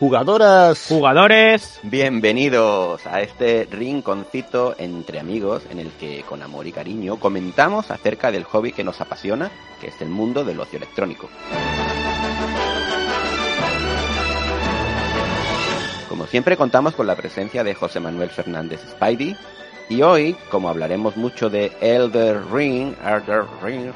Jugadoras. Jugadores. Bienvenidos a este rinconcito entre amigos en el que con amor y cariño comentamos acerca del hobby que nos apasiona, que es el mundo del ocio electrónico. Como siempre contamos con la presencia de José Manuel Fernández Spidey, y hoy, como hablaremos mucho de Elder Ring, Elder Ring,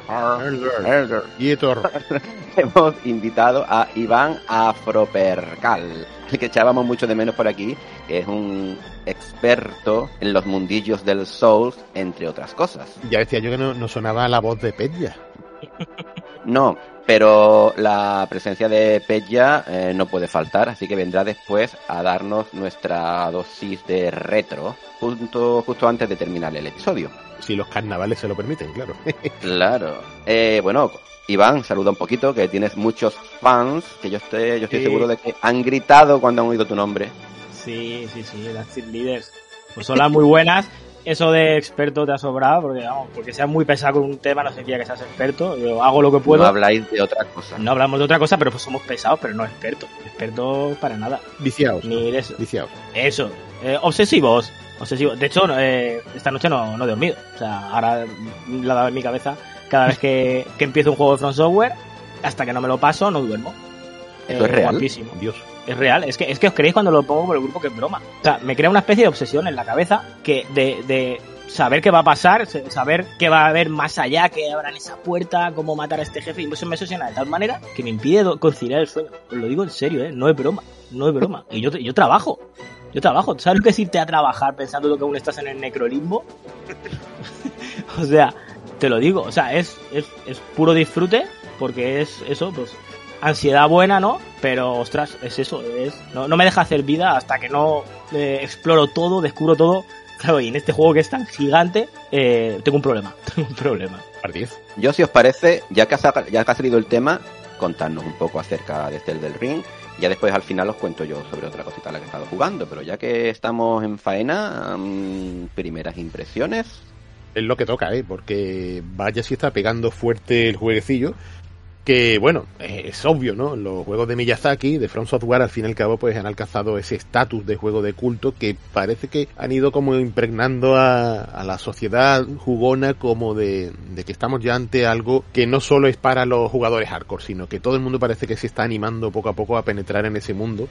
Elder, hemos invitado a Iván Afropercal, el que echábamos mucho de menos por aquí, que es un experto en los mundillos del Souls, entre otras cosas. Ya decía yo que no, no sonaba la voz de Pedja. No, pero la presencia de Pedja eh, no puede faltar, así que vendrá después a darnos nuestra dosis de retro justo, justo antes de terminar el episodio. Si los carnavales se lo permiten, claro. claro. Eh, bueno, Iván, saluda un poquito, que tienes muchos fans, que yo estoy, yo estoy seguro de que han gritado cuando han oído tu nombre. Sí, sí, sí, las leaders. Pues son las muy buenas eso de experto te ha sobrado, porque vamos, porque seas muy pesado con un tema no significa que seas experto. Yo hago lo que puedo. No habláis de otra cosa. No hablamos de otra cosa, pero pues somos pesados, pero no expertos. Expertos para nada. Viciados. Ni de eso. Viciados. Eso. Eh, obsesivos. Obsesivos. De hecho, eh, esta noche no, no he dormido. O sea, ahora la dado en mi cabeza cada vez que, que empiezo un juego de Front Software, hasta que no me lo paso, no duermo. Es real. Guapísimo. Dios. Es real, es que, es que os creéis cuando lo pongo por el grupo que es broma. O sea, me crea una especie de obsesión en la cabeza que de, de saber qué va a pasar, saber qué va a haber más allá, qué habrá esa puerta, cómo matar a este jefe, y eso me obsesiona de tal manera que me impide conciliar el sueño. Os lo digo en serio, ¿eh? no es broma, no es broma. Y yo, yo trabajo, yo trabajo. ¿Sabes lo que es irte a trabajar pensando que aún estás en el necrolimbo? o sea, te lo digo, o sea, es, es, es puro disfrute, porque es eso, pues ansiedad buena, ¿no? Pero, ostras, es eso, es, no, no me deja hacer vida hasta que no eh, exploro todo, descubro todo. Claro, y en este juego que es tan gigante, eh, tengo un problema, tengo un problema. Yo, si os parece, ya que, ha, ya que ha salido el tema, contarnos un poco acerca de este del Ring. Ya después al final os cuento yo sobre otra cosita la que he estado jugando. Pero ya que estamos en faena, um, primeras impresiones. Es lo que toca, ¿eh? Porque vaya si está pegando fuerte el jueguecillo que bueno, es obvio, ¿no? Los juegos de Miyazaki, de From Software, al fin y al cabo, pues han alcanzado ese estatus de juego de culto que parece que han ido como impregnando a, la sociedad jugona como de, de, que estamos ya ante algo que no solo es para los jugadores hardcore, sino que todo el mundo parece que se está animando poco a poco a penetrar en ese mundo.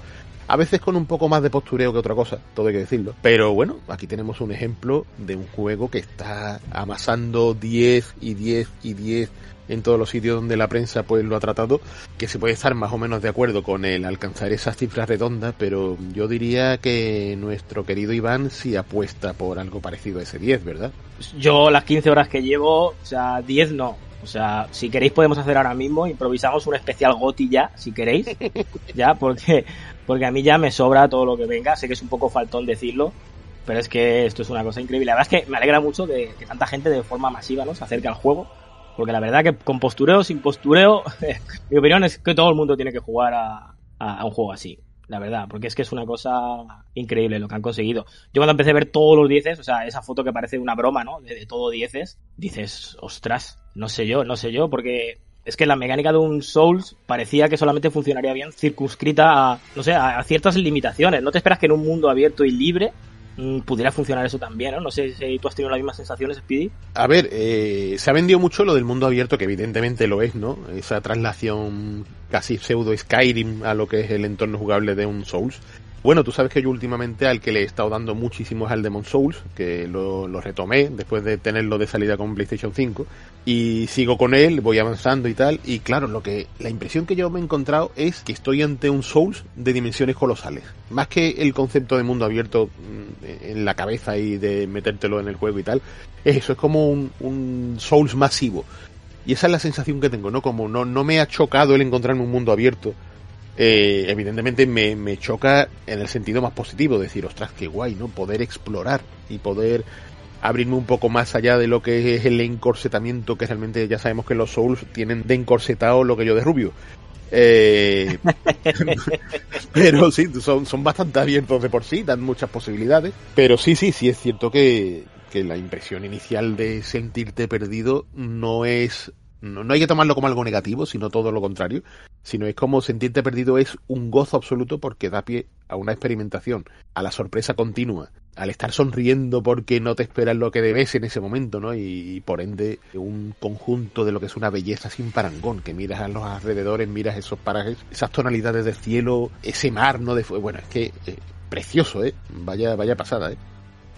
A veces con un poco más de postureo que otra cosa, todo hay que decirlo. Pero bueno, aquí tenemos un ejemplo de un juego que está amasando 10 y 10 y 10 en todos los sitios donde la prensa pues lo ha tratado, que se puede estar más o menos de acuerdo con el alcanzar esas cifras redondas, pero yo diría que nuestro querido Iván sí apuesta por algo parecido a ese 10, ¿verdad? Yo las 15 horas que llevo, o sea, 10 no. O sea, si queréis podemos hacer ahora mismo, improvisamos un especial Goti ya, si queréis. ya, porque, porque a mí ya me sobra todo lo que venga. Sé que es un poco faltón decirlo, pero es que esto es una cosa increíble. La verdad es que me alegra mucho que, que tanta gente de forma masiva ¿no? se acerque al juego porque la verdad que con postureo, sin postureo, mi opinión es que todo el mundo tiene que jugar a, un juego así. La verdad, porque es que es una cosa increíble lo que han conseguido. Yo cuando empecé a ver todos los dieces, o sea, esa foto que parece una broma, ¿no? De, todo dieces, dices, ostras, no sé yo, no sé yo, porque es que la mecánica de un Souls parecía que solamente funcionaría bien circunscrita a, no sé, a, ciertas limitaciones. No te esperas que en un mundo abierto y libre pudiera funcionar eso también, ¿no? No sé si tú has tenido las mismas sensaciones, Speedy. A ver, eh, se ha vendido mucho lo del mundo abierto, que evidentemente lo es, ¿no? Esa traslación casi pseudo Skyrim a lo que es el entorno jugable de un Souls. Bueno, tú sabes que yo últimamente al que le he estado dando muchísimo es al Demon Souls, que lo, retomé después de tenerlo de salida con PlayStation 5, y sigo con él, voy avanzando y tal, y claro, lo que la impresión que yo me he encontrado es que estoy ante un Souls de dimensiones colosales. Más que el concepto de mundo abierto mm, en la cabeza y de metértelo en el juego y tal, es eso, es como un, un Souls masivo Y esa es la sensación que tengo, ¿no? Como no, no me ha chocado el encontrarme un mundo abierto. Eh, evidentemente me, me choca en el sentido más positivo, decir, ostras, qué guay, ¿no? Poder explorar y poder abrirme un poco más allá de lo que es el encorsetamiento que realmente ya sabemos que los Souls tienen de encorsetado lo que yo de rubio. Eh, pero sí, son, son bastante abiertos de por sí, dan muchas posibilidades. Pero sí, sí, sí es cierto que, que la impresión inicial de sentirte perdido no es no, hay que tomarlo como algo negativo, sino todo lo contrario, sino es como sentirte perdido es un gozo absoluto porque da pie a una experimentación, a la sorpresa continua, al estar sonriendo porque no te esperas lo que debes en ese momento, ¿no? Y, por ende un conjunto de lo que es una belleza sin parangón, que miras a los alrededores, miras esos parajes, esas tonalidades de cielo, ese mar, ¿no? De, bueno, es que eh, precioso, ¿eh? Vaya, vaya pasada, ¿eh?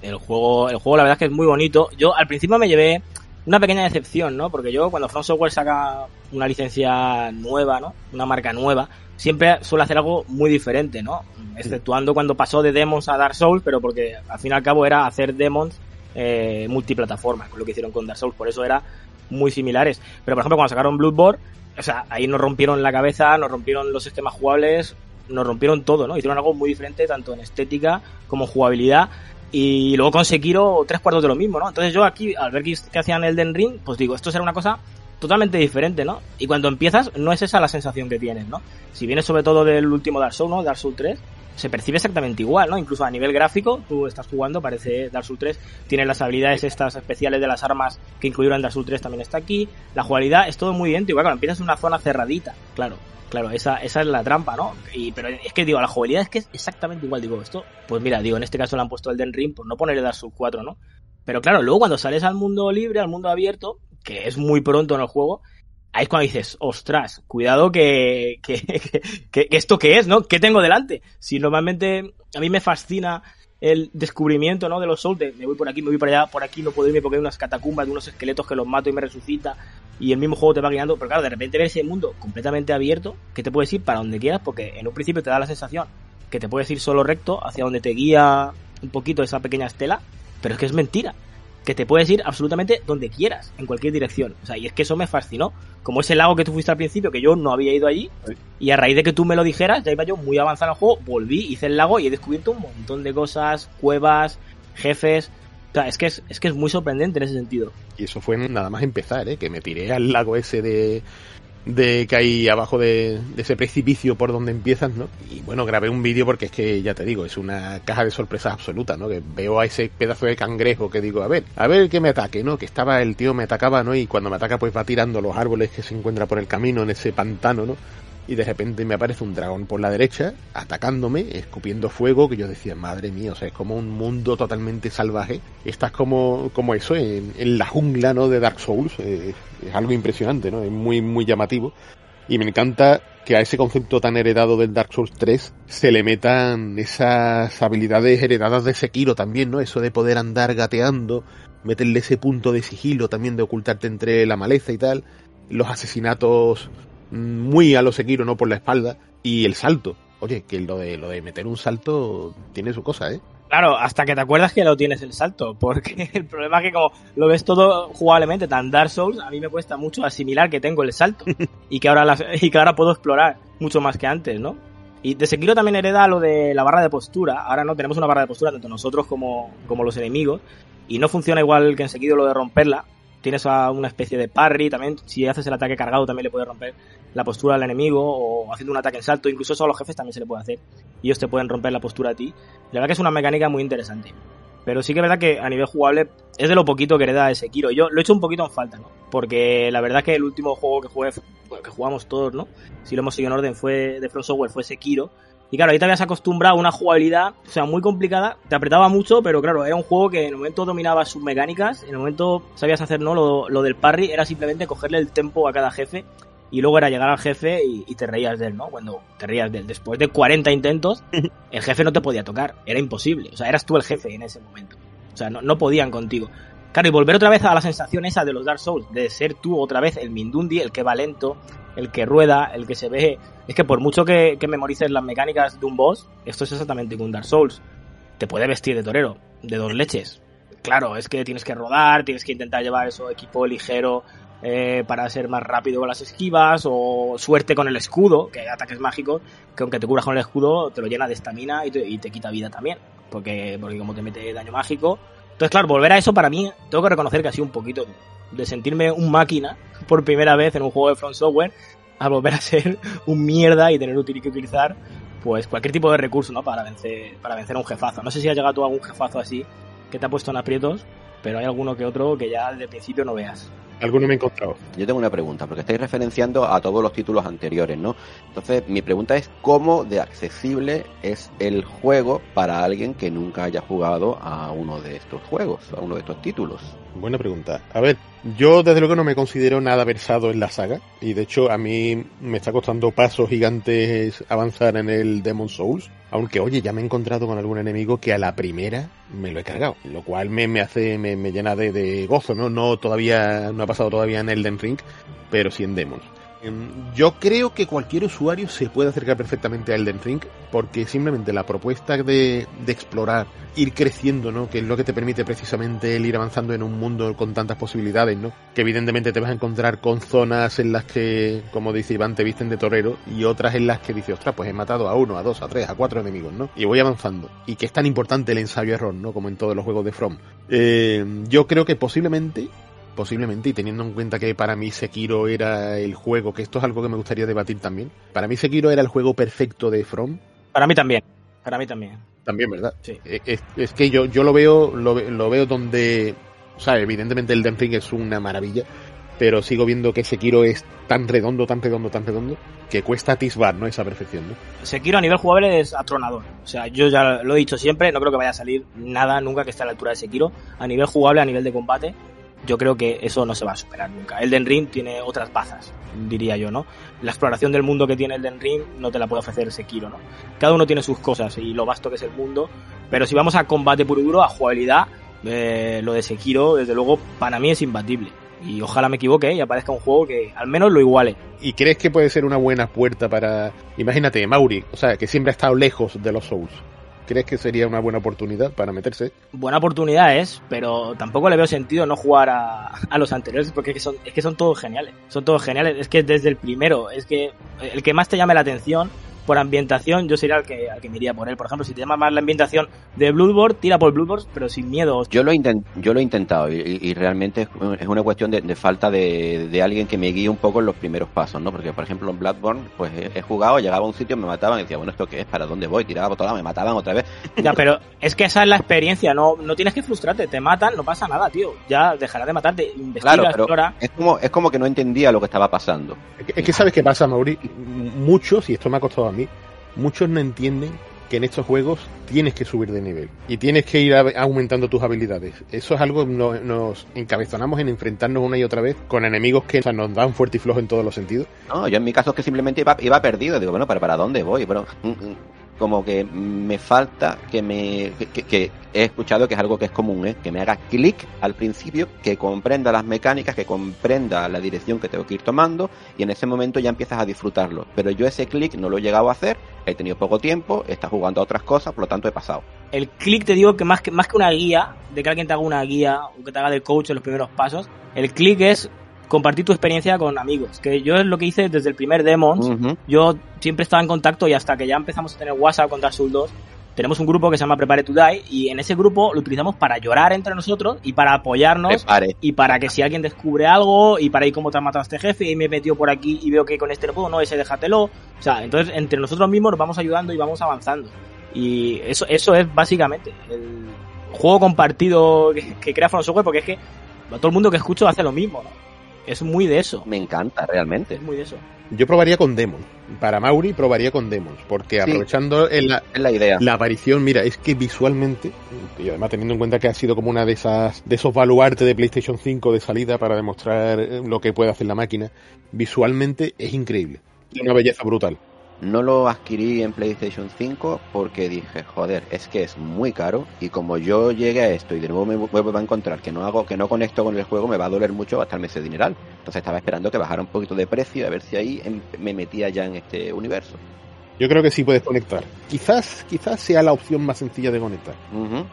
El juego, el juego la verdad es que es muy bonito. Yo al principio me llevé una pequeña decepción, ¿no? Porque yo cuando From Software saca una licencia nueva, ¿no? Una marca nueva, siempre suele hacer algo muy diferente, ¿no? Exceptuando cuando pasó de Demons a Dark Souls, pero porque al fin y al cabo era hacer Demons eh, multiplataforma, con lo que hicieron con Dark Souls, por eso era muy similares. Pero por ejemplo, cuando sacaron Bloodborne, o sea, ahí nos rompieron la cabeza, nos rompieron los esquemas jugables, nos rompieron todo, ¿no? Hicieron algo muy diferente, tanto en estética como jugabilidad. Y luego con Sekiro tres cuartos de lo mismo, ¿no? Entonces yo aquí, al ver que, que hacían Elden Ring, pues digo, esto será una cosa totalmente diferente, ¿no? Y cuando empiezas, no es esa la sensación que tienes, ¿no? Si vienes sobre todo del último Dark Souls, ¿no? Dark Souls 3, se percibe exactamente igual, ¿no? Incluso a nivel gráfico, tú estás jugando, parece Dark Souls 3, tiene las habilidades estas especiales de las armas que incluyeron en Dark Souls 3 también está aquí, la jugabilidad es todo muy idéntico, cuando empiezas en una zona cerradita, claro, claro, esa, esa es la trampa, ¿no? Y, pero es que digo, la jugabilidad es que es exactamente igual, digo, esto, pues mira, digo, en este caso le han puesto el Den Ring por no ponerle Dark Souls 4, ¿no? Pero claro, luego cuando sales al mundo libre, al mundo abierto, que es muy pronto en el juego, ahí es cuando dices, ostras, cuidado que, que, que, que, esto qué es, ¿no? ¿Qué tengo delante? Si normalmente a mí me fascina el descubrimiento, ¿no? De los Souls, me voy por aquí, me voy por allá, por aquí no puedo irme porque hay unas catacumbas de unos esqueletos que los mato y me resucita y el mismo juego te va guiando, pero claro, de repente ver ese mundo completamente abierto, que te puedes ir para donde quieras porque en un principio te da la sensación que te puedes ir solo recto hacia donde te guía un poquito esa pequeña estela, pero es que es mentira que te puedes ir absolutamente donde quieras, en cualquier dirección. O sea, y es que eso me fascinó. Como ese lago que tú fuiste al principio, que yo no había ido allí, y a raíz de que tú me lo dijeras, ya iba yo muy avanzado en el juego, volví, hice el lago y he descubierto un montón de cosas, cuevas, jefes. O sea, es que es, es que es muy sorprendente en ese sentido. Y eso fue nada más empezar, ¿eh? que me tiré al lago ese de, de que hay abajo de, ese precipicio por donde empiezas, ¿no? Y bueno, grabé un vídeo porque es que, ya te digo, es una caja de sorpresas absoluta, ¿no? Que veo a ese pedazo de cangrejo que digo, a ver, a ver que me ataque, ¿no? Que estaba, el tío me atacaba, ¿no? Y cuando me ataca pues va tirando los árboles que se encuentra por el camino en ese pantano, ¿no? Y de repente me aparece un dragón por la derecha, atacándome, escupiendo fuego, que yo decía, madre mía, o sea, es como un mundo totalmente salvaje. Estás como, como eso, en, en la jungla, ¿no? De Dark Souls. Eh, es algo impresionante, ¿no? Es muy, muy llamativo. Y me encanta que a ese concepto tan heredado del Dark Souls 3 se le metan esas habilidades heredadas de Sekiro también, ¿no? Eso de poder andar gateando, meterle ese punto de sigilo también de ocultarte entre la maleza y tal. Los asesinatos muy a lo Sekiro, ¿no? Por la espalda. Y el salto. Oye, que lo de, lo de meter un salto tiene su cosa, ¿eh? Claro, hasta que te acuerdas que lo tienes el salto, porque el problema es que como lo ves todo jugablemente tan Dark Souls, a mí me cuesta mucho asimilar que tengo el salto y que ahora las, y que ahora puedo explorar mucho más que antes, ¿no? Y de Sekiro también hereda lo de la barra de postura. Ahora no tenemos una barra de postura tanto nosotros como, como los enemigos y no funciona igual que en Sekiro lo de romperla. Tienes a una especie de parry también, si haces el ataque cargado también le puedes romper la postura al enemigo o haciendo un ataque en salto, incluso eso a los jefes también se le puede hacer y ellos te pueden romper la postura a ti. La verdad que es una mecánica muy interesante. Pero sí que es verdad que a nivel jugable es de lo poquito que hereda ese Sekiro. Yo lo he hecho un poquito en falta, ¿no? Porque la verdad que el último juego que jugué, que jugamos todos, ¿no? Si lo hemos seguido en orden, fue de From Software, fue Sekiro. Y claro, ahí te habías acostumbrado a una jugabilidad, o sea, muy complicada, te apretaba mucho, pero claro, era un juego que en el momento dominaba sus mecánicas, en el momento sabías hacer, ¿no? Lo, lo del parry era simplemente cogerle el tempo a cada jefe y luego era llegar al jefe y, y, te reías de él, ¿no? Cuando te reías de él. Después de 40 intentos, el jefe no te podía tocar, era imposible. O sea, eras tú el jefe en ese momento. O sea, no, no podían contigo. Claro, y volver otra vez a la sensación esa de los Dark Souls, de ser tú otra vez el Mindundi, el que va lento, el que rueda, el que se ve. Es que por mucho que, que memorices las mecánicas de un boss, esto es exactamente como un Dark Souls. Te puede vestir de torero, de dos leches. Claro, es que tienes que rodar, tienes que intentar llevar eso, equipo ligero, eh, para ser más rápido con las esquivas, o suerte con el escudo, que hay ataques mágicos, que aunque te cubras con el escudo, te lo llena de estamina y y te quita vida también, porque, porque como te mete daño mágico. Entonces, claro, volver a eso para mí, tengo que reconocer que ha sido un poquito de sentirme un máquina por primera vez en un juego de Front Software, a volver a ser un mierda y tener que utilizar pues cualquier tipo de recurso, ¿no? Para vencer, para vencer a un jefazo. No sé si has llegado tú a algún jefazo así que te ha puesto en aprietos, pero hay alguno que otro que ya el principio no veas. Alguno me he encontrado. Yo tengo una pregunta, porque estáis referenciando a todos los títulos anteriores, ¿no? Entonces, mi pregunta es cómo de accesible es el juego para alguien que nunca haya jugado a uno de estos juegos, a uno de estos títulos. Buena pregunta. A ver, yo desde luego no me considero nada versado en la saga y de hecho a mí me está costando pasos gigantes avanzar en el Demon Souls. Aunque oye, ya me he encontrado con algún enemigo que a la primera me lo he cargado, lo cual me, me hace, me, me llena de, de, gozo, ¿no? No todavía, no ha pasado todavía en Elden Ring, pero sí en Demons. Em, yo creo que cualquier usuario se puede acercar perfectamente a Elden Ring porque simplemente la propuesta de, explorar, ir creciendo, ¿no? Que es lo que te permite precisamente el ir avanzando en un mundo con tantas posibilidades, ¿no? Que evidentemente te vas a encontrar con zonas en las que, como dice Iván, te visten de torero y otras en las que dices, ostras, pues he matado a uno, a dos, a tres, a cuatro enemigos, ¿no? Y voy avanzando. Y que es tan importante el ensayo-error, ¿no? Como en todos los juegos de From. Eh, yo creo que posiblemente posiblemente, y teniendo en cuenta que para mí Sekiro era el juego, que esto es algo que me gustaría debatir también, para mí Sekiro era el juego perfecto de From. Para mí también, para mí también. También, ¿verdad? Sí. Es, es que yo, yo lo veo, lo, lo, veo donde, o sea, evidentemente el Ring es una maravilla, pero sigo viendo que Sekiro es tan redondo, tan redondo, tan redondo, que cuesta atisbar, ¿no? Esa perfección, ¿no? Sekiro a nivel jugable es atronador. O sea, yo ya lo he dicho siempre, no creo que vaya a salir nada nunca que esté a la altura de Sekiro. A nivel jugable, a nivel de combate, yo creo que eso no se va a superar nunca. Elden Ring tiene otras bazas, diría yo, ¿no? La exploración del mundo que tiene Elden Ring no te la puede ofrecer Sekiro, ¿no? Cada uno tiene sus cosas y lo vasto que es el mundo, pero si vamos a combate puro duro, a jugabilidad, eh, lo de Sekiro, desde luego, para mí es imbatible. Y ojalá me equivoque y aparezca un juego que al menos lo iguale. ¿Y crees que puede ser una buena puerta para... Imagínate, Mauri, o sea, que siempre ha estado lejos de los Souls. ¿Crees que sería una buena oportunidad para meterse? Buena oportunidad es, pero tampoco le veo sentido no jugar a, a los anteriores porque es que, son, es que son todos geniales. Son todos geniales. Es que desde el primero, es que el que más te llame la atención por ambientación, yo sería el que, el que me iría por él. Por ejemplo, si te llama más la ambientación de Bloodborne, tira por Bloodborne, pero sin miedo. Yo lo, intent, yo lo he intentado y, y realmente es una cuestión de, de falta de, de, alguien que me guíe un poco en los primeros pasos, ¿no? Porque, por ejemplo, en Bloodborne, pues he, he, jugado, llegaba a un sitio, me mataban y decía, bueno, ¿esto qué es? ¿Para dónde voy? Tiraba por todo lado, me mataban otra vez. Ya, pero es que esa es la experiencia, no, no tienes que frustrarte, te matan, no pasa nada, tío. Ya dejará de matarte, investiga, claro, pero explora. Es como, es como que no entendía lo que estaba pasando. Es que, es que sabes qué pasa, Mauri. Muchos, y esto me ha costado a muchos no entienden que en estos juegos tienes que subir de nivel y tienes que ir aumentando tus habilidades. Eso es algo nos, nos encabezonamos en enfrentarnos una y otra vez con enemigos que nos dan fuerte y flojo en todos los sentidos. No, yo en mi caso es que simplemente iba, perdido. Digo, bueno, ¿para, ¿para dónde voy? Bueno, como que me falta que me que, he escuchado que es algo que es común, ¿eh? que me haga clic al principio, que comprenda las mecánicas, que comprenda la dirección que tengo que ir tomando y en ese momento ya empiezas a disfrutarlo. Pero yo ese clic no lo he llegado a hacer, he tenido poco tiempo, estado jugando a otras cosas, por lo tanto he pasado. El clic te digo que más que más que una guía, de que alguien te haga una guía o que te haga de coach en los primeros pasos, el clic es compartir tu experiencia con amigos. Que yo es lo que hice desde el primer Demons. Uh -huh. Yo siempre estaba en contacto y hasta que ya empezamos a tener WhatsApp con Dark Souls 2, tenemos un grupo que se llama Prepare to Die y en ese grupo lo utilizamos para llorar entre nosotros y para apoyarnos Prepare. y para que si alguien descubre algo y para ir cómo te has matado a este jefe y me he metido por aquí y veo que con este no puedo, no, ese déjatelo. O sea, entonces entre nosotros mismos nos vamos ayudando y vamos avanzando. Y eso, eso es básicamente el juego compartido que, que crea From Software porque es que todo el mundo que escucho hace lo mismo, ¿no? Es muy de eso. Me encanta, realmente. Es muy de eso. Yo probaría con Demon. Para Mauri probaría con Demons. Porque sí, aprovechando en la, es la, idea. la aparición, mira, es que visualmente, y además teniendo en cuenta que ha sido como una de esas, de esos baluartes de PlayStation 5 de salida para demostrar lo que puede hacer la máquina, visualmente es increíble. Una belleza brutal. No lo adquirí en PlayStation 5 porque dije, joder, es que es muy caro y como yo llegue a esto y de nuevo me vuelvo a encontrar que no hago, que no conecto con el juego, me va a doler mucho gastarme ese dineral. Entonces estaba esperando que bajara un poquito de precio a ver si ahí me metía ya en este universo. Yo creo que sí puedes conectar. Quizás, quizás sea la opción más sencilla de conectar. Uh -huh.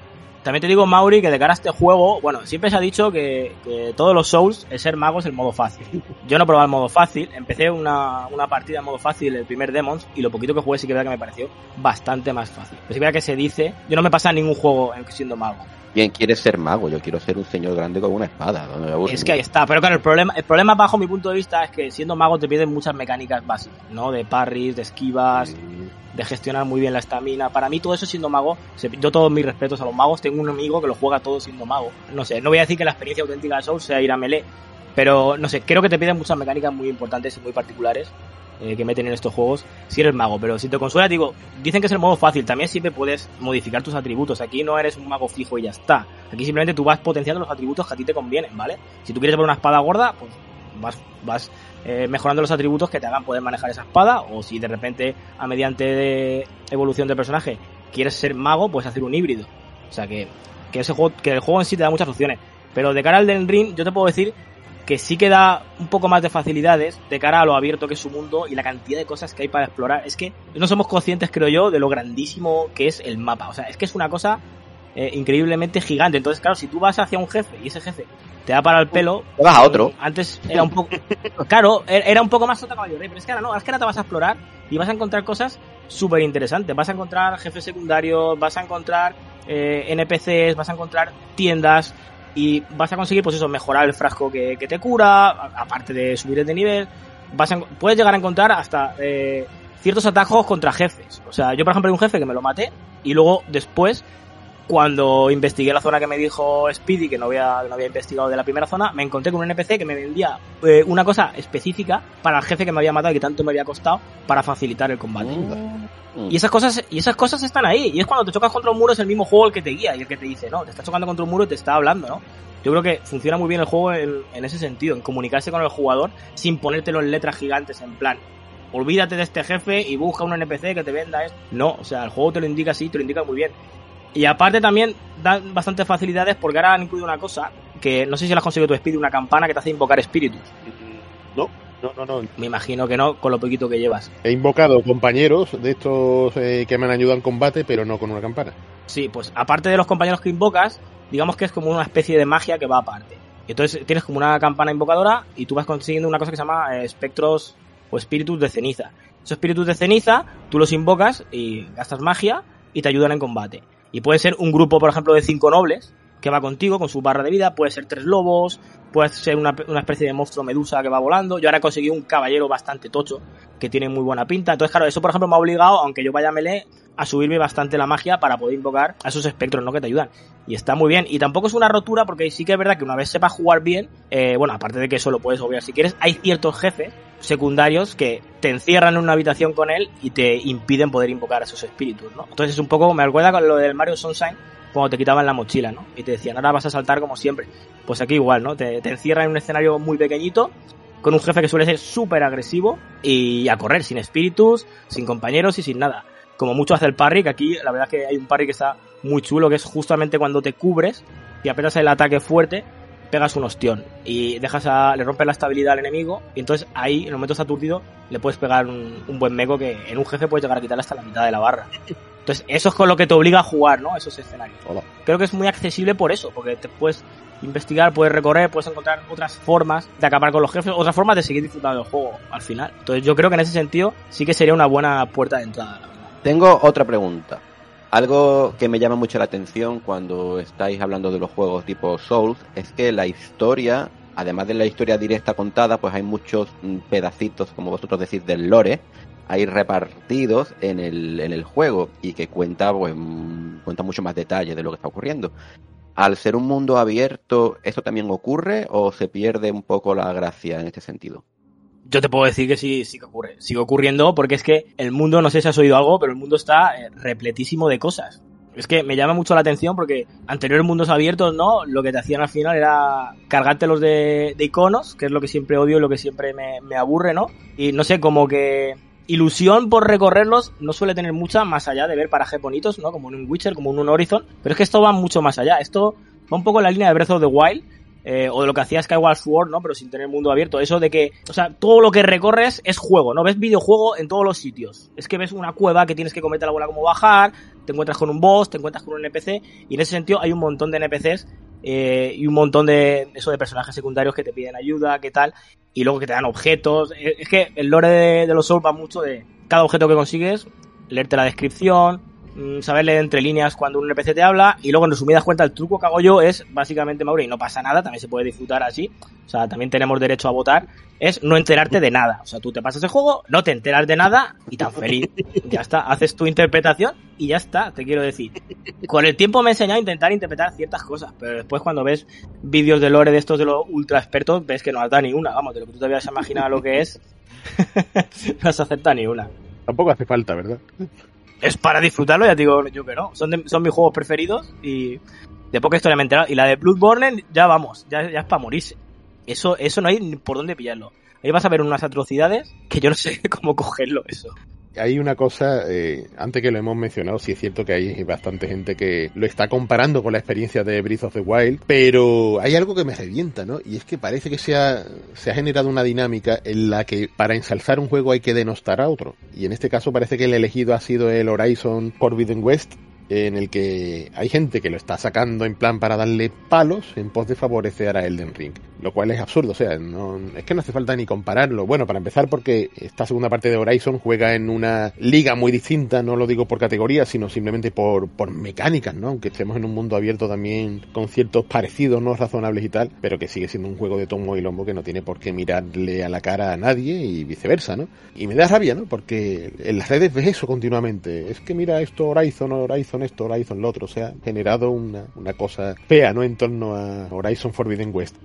También te digo, Mauri, que de cara a este juego, bueno, siempre se ha dicho que, que todos los Souls, el ser mago es el modo fácil. Yo no he probado el modo fácil, empecé una, una partida en modo fácil, el primer Demons, y lo poquito que jugué sí que verdad que me pareció bastante más fácil. Pero sí que que se dice, yo no me pasa ningún juego siendo mago. ¿Quién quiere ser mago? Yo quiero ser un señor grande con una espada. Es que ahí está, pero claro, el problema, el problema bajo mi punto de vista es que siendo mago te piden muchas mecánicas básicas, ¿no? De parries, de esquivas, de gestionar muy bien la estamina. Para mí todo eso siendo mago, yo todos mis respetos a los magos, tengo un amigo que lo juega todo siendo mago. No sé, no voy a decir que la experiencia auténtica de Soul sea ir a melee, pero no sé, creo que te piden muchas mecánicas muy importantes y muy particulares eh, que meten en estos juegos si eres mago. Pero si te consuela, digo, dicen que es el modo fácil. También siempre puedes modificar tus atributos. Aquí no eres un mago fijo y ya está. Aquí simplemente tú vas potenciando los atributos que a ti te convienen, ¿vale? Si tú quieres poner una espada gorda, pues vas, vas eh, mejorando los atributos que te hagan poder manejar esa espada. O si de repente, a mediante evolución del personaje, quieres ser mago, puedes hacer un híbrido. O sea que, que, ese juego, que el juego en sí te da muchas opciones. Pero de cara al Den Ring, yo te puedo decir que sí que da un poco más de facilidades de cara a lo abierto que es su mundo y la cantidad de cosas que hay para explorar. Es que no somos conscientes, creo yo, de lo grandísimo que es el mapa. O sea, es que es una cosa eh, increíblemente gigante. Entonces, claro, si tú vas hacia un jefe y ese jefe te da para el pelo. Te vas a otro. Antes era un poco. claro, er, era un poco más sota caballo pero es que ahora no, es que ahora te vas a explorar y vas a encontrar cosas súper interesantes. Vas a encontrar jefes secundarios, vas a encontrar eh, NPCs, vas a encontrar tiendas, y vas a conseguir, pues eso, mejorar el frasco que, te cura, aparte de subir de nivel. Vas a, puedes llegar a encontrar hasta eh, ciertos atajos contra jefes. O sea, yo, por ejemplo, hay un jefe que me lo maté y luego después, cuando investigué la zona que me dijo Speedy, que no había, no había investigado de la primera zona, me encontré con un NPC que me vendía eh, una cosa específica para el jefe que me había matado y que tanto me había costado para facilitar el combate. Mm. Y esas cosas, y esas cosas están ahí. Y es cuando te chocas contra un muro es el mismo juego el que te guía y el que te dice, no, te está chocando contra un muro y te está hablando, ¿no? Yo creo que funciona muy bien el juego en, ese sentido, en comunicarse con el jugador sin ponértelo en letras gigantes, en plan, olvídate de este jefe y busca un NPC que te venda esto. No, o sea, el juego te lo indica así, te lo indica muy bien. Y aparte también dan bastantes facilidades porque ahora han incluido una cosa que no sé si la has conseguido tu espíritu, una campana que te hace invocar espíritus. No. No, no, no. Me imagino que no, con lo poquito que llevas. He invocado compañeros de estos eh, que me han ayudado en combate, pero no con una campana. Sí, pues aparte de los compañeros que invocas, digamos que es como una especie de magia que va aparte. Entonces tienes como una campana invocadora y tú vas consiguiendo una cosa que se llama eh, espectros o espíritus de ceniza. Esos espíritus de ceniza, tú los invocas y gastas magia y te ayudan en combate. Y puede ser un grupo, por ejemplo, de cinco nobles que va contigo con su barra de vida, puede ser tres lobos, puede ser una, especie de monstruo medusa que va volando. Yo ahora he conseguido un caballero bastante tocho, que tiene muy buena pinta. Entonces, claro, eso por ejemplo me ha obligado, aunque yo vaya a melee, a subirme bastante la magia para poder invocar a esos espectros, ¿no? Que te ayudan. Y está muy bien. Y tampoco es una rotura, porque sí que es verdad que una vez sepas jugar bien, eh, bueno, aparte de que eso lo puedes obviar si quieres, hay ciertos jefes secundarios que te encierran en una habitación con él y te impiden poder invocar a esos espíritus, ¿no? Entonces es un poco, me recuerda con lo del Mario Sunshine, cuando te quitaban la mochila, ¿no? Y te decían, ahora vas a saltar como siempre. Pues aquí igual, ¿no? Te, te encierran en un escenario muy pequeñito, con un jefe que suele ser súper agresivo, y a correr, sin espíritus, sin compañeros y sin nada. Como mucho hace el parry, que aquí la verdad es que hay un parry que está muy chulo, que es justamente cuando te cubres y apenas el ataque fuerte, pegas un ostión y dejas a, le rompes la estabilidad al enemigo y entonces ahí en el momento está aturdido le puedes pegar un, un buen meco que en un jefe puedes llegar a quitarle hasta la mitad de la barra. Entonces, eso es con lo que te obliga a jugar, ¿no? Esos escenarios. Creo que es muy accesible por eso, porque te puedes investigar, puedes recorrer, puedes encontrar otras formas de acabar con los jefes, otras formas de seguir disfrutando del juego al final. Entonces, yo creo que en ese sentido sí que sería una buena puerta de entrada. Tengo otra pregunta. Algo que me llama mucho la atención cuando estáis hablando de los juegos tipo Souls es que la historia, además de la historia directa contada, pues hay muchos mm, pedacitos, como vosotros decís, del lore, hay repartidos en el, en el juego y que cuenta, pues, cuenta mucho más detalle de lo que está ocurriendo. Al ser un mundo abierto, ¿eso también ocurre o se pierde un poco la gracia en este sentido? Yo te puedo decir que sí, sí que ocurre. Sigue ocurriendo porque es que el mundo, no sé si has oído algo, pero el mundo está eh, repletísimo de cosas. Es que me llama mucho la atención porque anteriores mundos abiertos, ¿no? Lo que te hacían al final era cargarte los de, iconos, que es lo que siempre odio y lo que siempre me, me aburre, ¿no? Y no sé, como que ilusión por recorrerlos no suele tener mucha más allá de ver parajes bonitos, ¿no? Como en un Witcher, como en un Horizon. Pero es que esto va mucho más allá. Esto va un poco en la línea de Breath of the Wild, eh, o de lo que hacía Skyward Sword, ¿no? Pero sin tener mundo abierto. Eso de que, o sea, todo lo que recorres es juego, ¿no? Ves videojuego en todos los sitios. Es que ves una cueva que tienes que cometer la bola como bajar, te encuentras con un boss, te encuentras con un NPC, y en ese sentido hay un montón de NPCs eh, y un montón de eso de personajes secundarios que te piden ayuda, qué tal, y luego que te dan objetos. Eh, es que el lore de, de los Souls va mucho de cada objeto que consigues, leerte la descripción, mm, saber leer entre líneas cuando un NPC te habla y luego en resumidas cuentas el truco que hago yo es básicamente Mauri y no pasa nada también se puede disfrutar así o sea también tenemos derecho a votar es no enterarte de nada. O sea tú te pasas el juego no te enteras de nada y tan feliz. Ya está haces tu interpretación y ya está te quiero decir. Con el tiempo me he enseñado a intentar interpretar ciertas cosas pero después cuando ves vídeos de lore de estos de los ultra expertos ves que no has dado ni una vamos de lo que tú te habías imaginado lo que es no has aceptado ni una. Tampoco hace falta, ¿verdad? Es para disfrutarlo, ya te digo yo que no. Son, son mis juegos preferidos y de poca historia me he enterado. Y la de Bloodborne, ya vamos, ya, ya es para morirse. Eso, eso no hay por dónde pillarlo. Ahí vas a ver unas atrocidades que yo no sé cómo cogerlo eso. Hay una cosa, eh, antes que lo hemos mencionado, sí es cierto que hay bastante gente que lo está comparando con la experiencia de Breath of the Wild, pero hay algo que me revienta, ¿no? Y es que parece que se ha, se ha generado una dinámica en la que para ensalzar un juego hay que denostar a otro. Y en este caso parece que el elegido ha sido el Horizon Forbidden West, en el que hay gente que lo está sacando en plan para darle palos en pos de favorecer a Elden Ring. Lo cual es absurdo, o sea, no, es que no hace falta ni compararlo. Bueno, para empezar porque esta segunda parte de Horizon juega en una liga muy distinta, no lo digo por categoría, sino simplemente por, por mecánicas, ¿no? Aunque estemos en un mundo abierto también con ciertos parecidos, no razonables y tal, pero que sigue siendo un juego de tomo y lombo que no tiene por qué mirarle a la cara a nadie y viceversa, ¿no? Y me da rabia, ¿no? Porque en las redes ves eso continuamente. Es que mira esto Horizon, Horizon esto, Horizon lo otro. O sea, generado una, una cosa fea, ¿no? En torno a Horizon Forbidden West.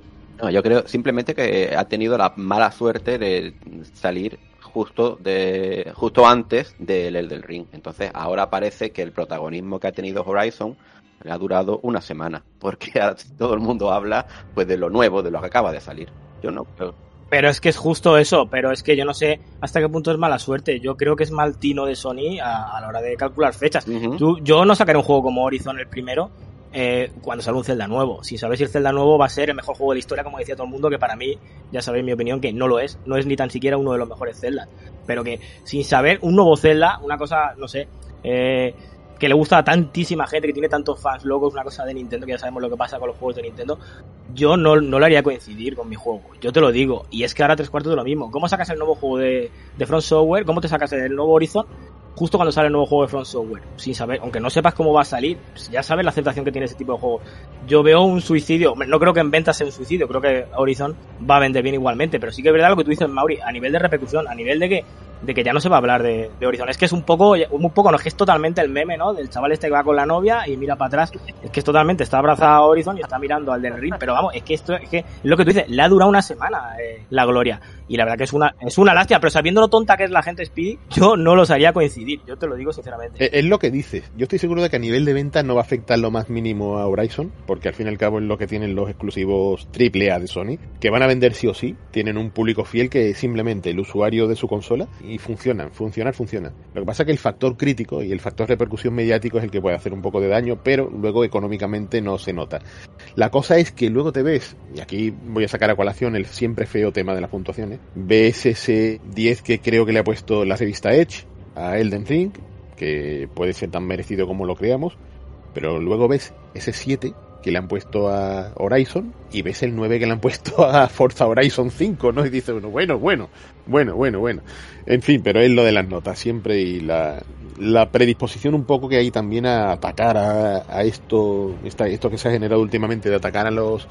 No, yo creo simplemente que ha tenido la mala suerte de salir justo de justo antes del Elden Ring. Entonces ahora parece que el protagonismo que ha tenido Horizon le ha durado una semana, porque todo el mundo habla pues de lo nuevo, de lo que acaba de salir. Yo no creo. Pero es que es justo eso, pero es que yo no sé hasta qué punto es mala suerte. Yo creo que es mal tino de Sony a, a la hora de calcular fechas. Tú- yo no sacaré un juego como Horizon el primero eh, cuando salga un Zelda nuevo. Si sabéis si el Zelda nuevo va a ser el mejor juego de la historia, como decía todo el mundo, que para mí, ya sabéis mi opinión, que no lo es. No es ni tan siquiera uno de los mejores Zelda. Pero que sin saber un nuevo Zelda, una cosa, no sé, eh, que le gusta a tantísima gente, que tiene tantos fans locos, una cosa de Nintendo, que ya sabemos lo que pasa con los juegos de Nintendo, yo no, no lo haría coincidir con mi juego. Yo te lo digo. Y es que ahora tres cuartos de lo mismo. ¿Cómo sacas el nuevo juego de, de Front Software? ¿Cómo te sacas el nuevo Horizon? Justo cuando sale el nuevo juego de Front Software. Sin saber, aunque no sepas cómo va a salir, ya sabes la aceptación que tiene ese tipo de juego. Yo veo un suicidio. No creo que en ventas sea un suicidio. Creo que Horizon va a vender bien igualmente. Pero sí que es verdad lo que tú dices, Mauri, a nivel de repercusión, a nivel de que, de que ya no se va a hablar de, de Horizon. Es que es un poco, un poco, no es que es totalmente el meme, ¿no? Del chaval este que va con la novia y mira para atrás. Es que es totalmente, está abrazado a Horizon y está mirando al del ring. Pero vamos, es que esto, es que lo que tú dices, le ha durado una semana eh, la gloria. Y la verdad que es una, es una lástima, pero sabiendo lo tonta que es la gente Speedy, yo no los haría coincidir. Yo te lo digo sinceramente. Eh, Es lo que dices. Yo estoy seguro de que a nivel de venta no va a afectar lo más mínimo a Horizon, porque al fin y al cabo es lo que tienen los exclusivos AAA de Sony, que van a vender sí o sí. Tienen un público fiel que es simplemente el usuario de su consola y funcionan, funcionar, funcionan. Lo que pasa es que el factor crítico y el factor repercusión mediático es el que puede hacer un poco de daño, pero luego económicamente no se nota. La cosa es que luego te ves, y aquí voy a sacar a colación el siempre feo tema de las puntuaciones, ves ese 10 que creo que le ha puesto la revista Edge a Elden Ring, que puede ser tan merecido como lo creamos, pero luego ves ese 7 que le han puesto a Horizon y ves el 9 que le han puesto a Forza Horizon 5, ¿no? Y dice uno, bueno, bueno, bueno, bueno, bueno. En fin, pero es lo de las notas siempre y la, predisposición un poco que hay también a atacar a, esto, esto que se ha generado últimamente de atacar a los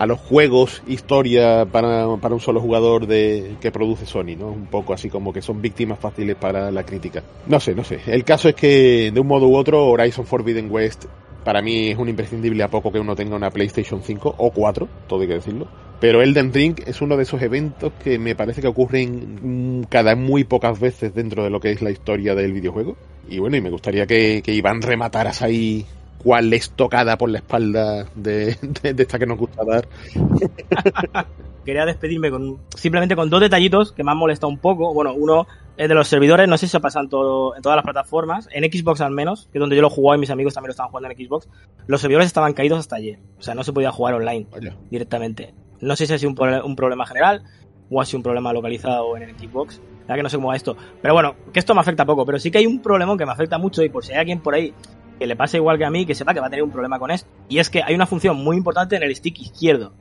a los juegos, historia para, para un solo jugador de que produce Sony, ¿no? Un poco así como que son víctimas fáciles para la crítica. No sé, no sé. El caso es que de un modo u otro Horizon Forbidden West para mí es un imprescindible a poco que uno tenga una PlayStation 5 o 4, todo hay que decirlo. Pero Elden Ring es uno de esos eventos que me parece que ocurren mm, cada muy pocas veces dentro de lo que es la historia del videojuego. Y bueno, y me gustaría que, que Iván remataras ahí cuál es tocada por la espalda de, de- de esta que nos gusta dar. Quería despedirme con simplemente con dos detallitos que me han molestado un poco. Bueno, uno eh, de los servidores, no sé si se pasan todo, en todas las plataformas, en Xbox al menos, que es donde yo lo jugaba y mis amigos también lo estaban jugando en Xbox, los servidores estaban caídos hasta ayer. O sea, no se podía jugar online directamente. No sé si ha sido un, un, problema general o ha sido un problema localizado en el Xbox. Ya que no sé cómo va esto. Pero bueno, que esto me afecta poco. Pero sí que hay un problema que me afecta mucho y por si hay alguien por ahí que le pase igual que a mí, que sepa que va a tener un problema con esto. Y es que hay una función muy importante en el stick izquierdo.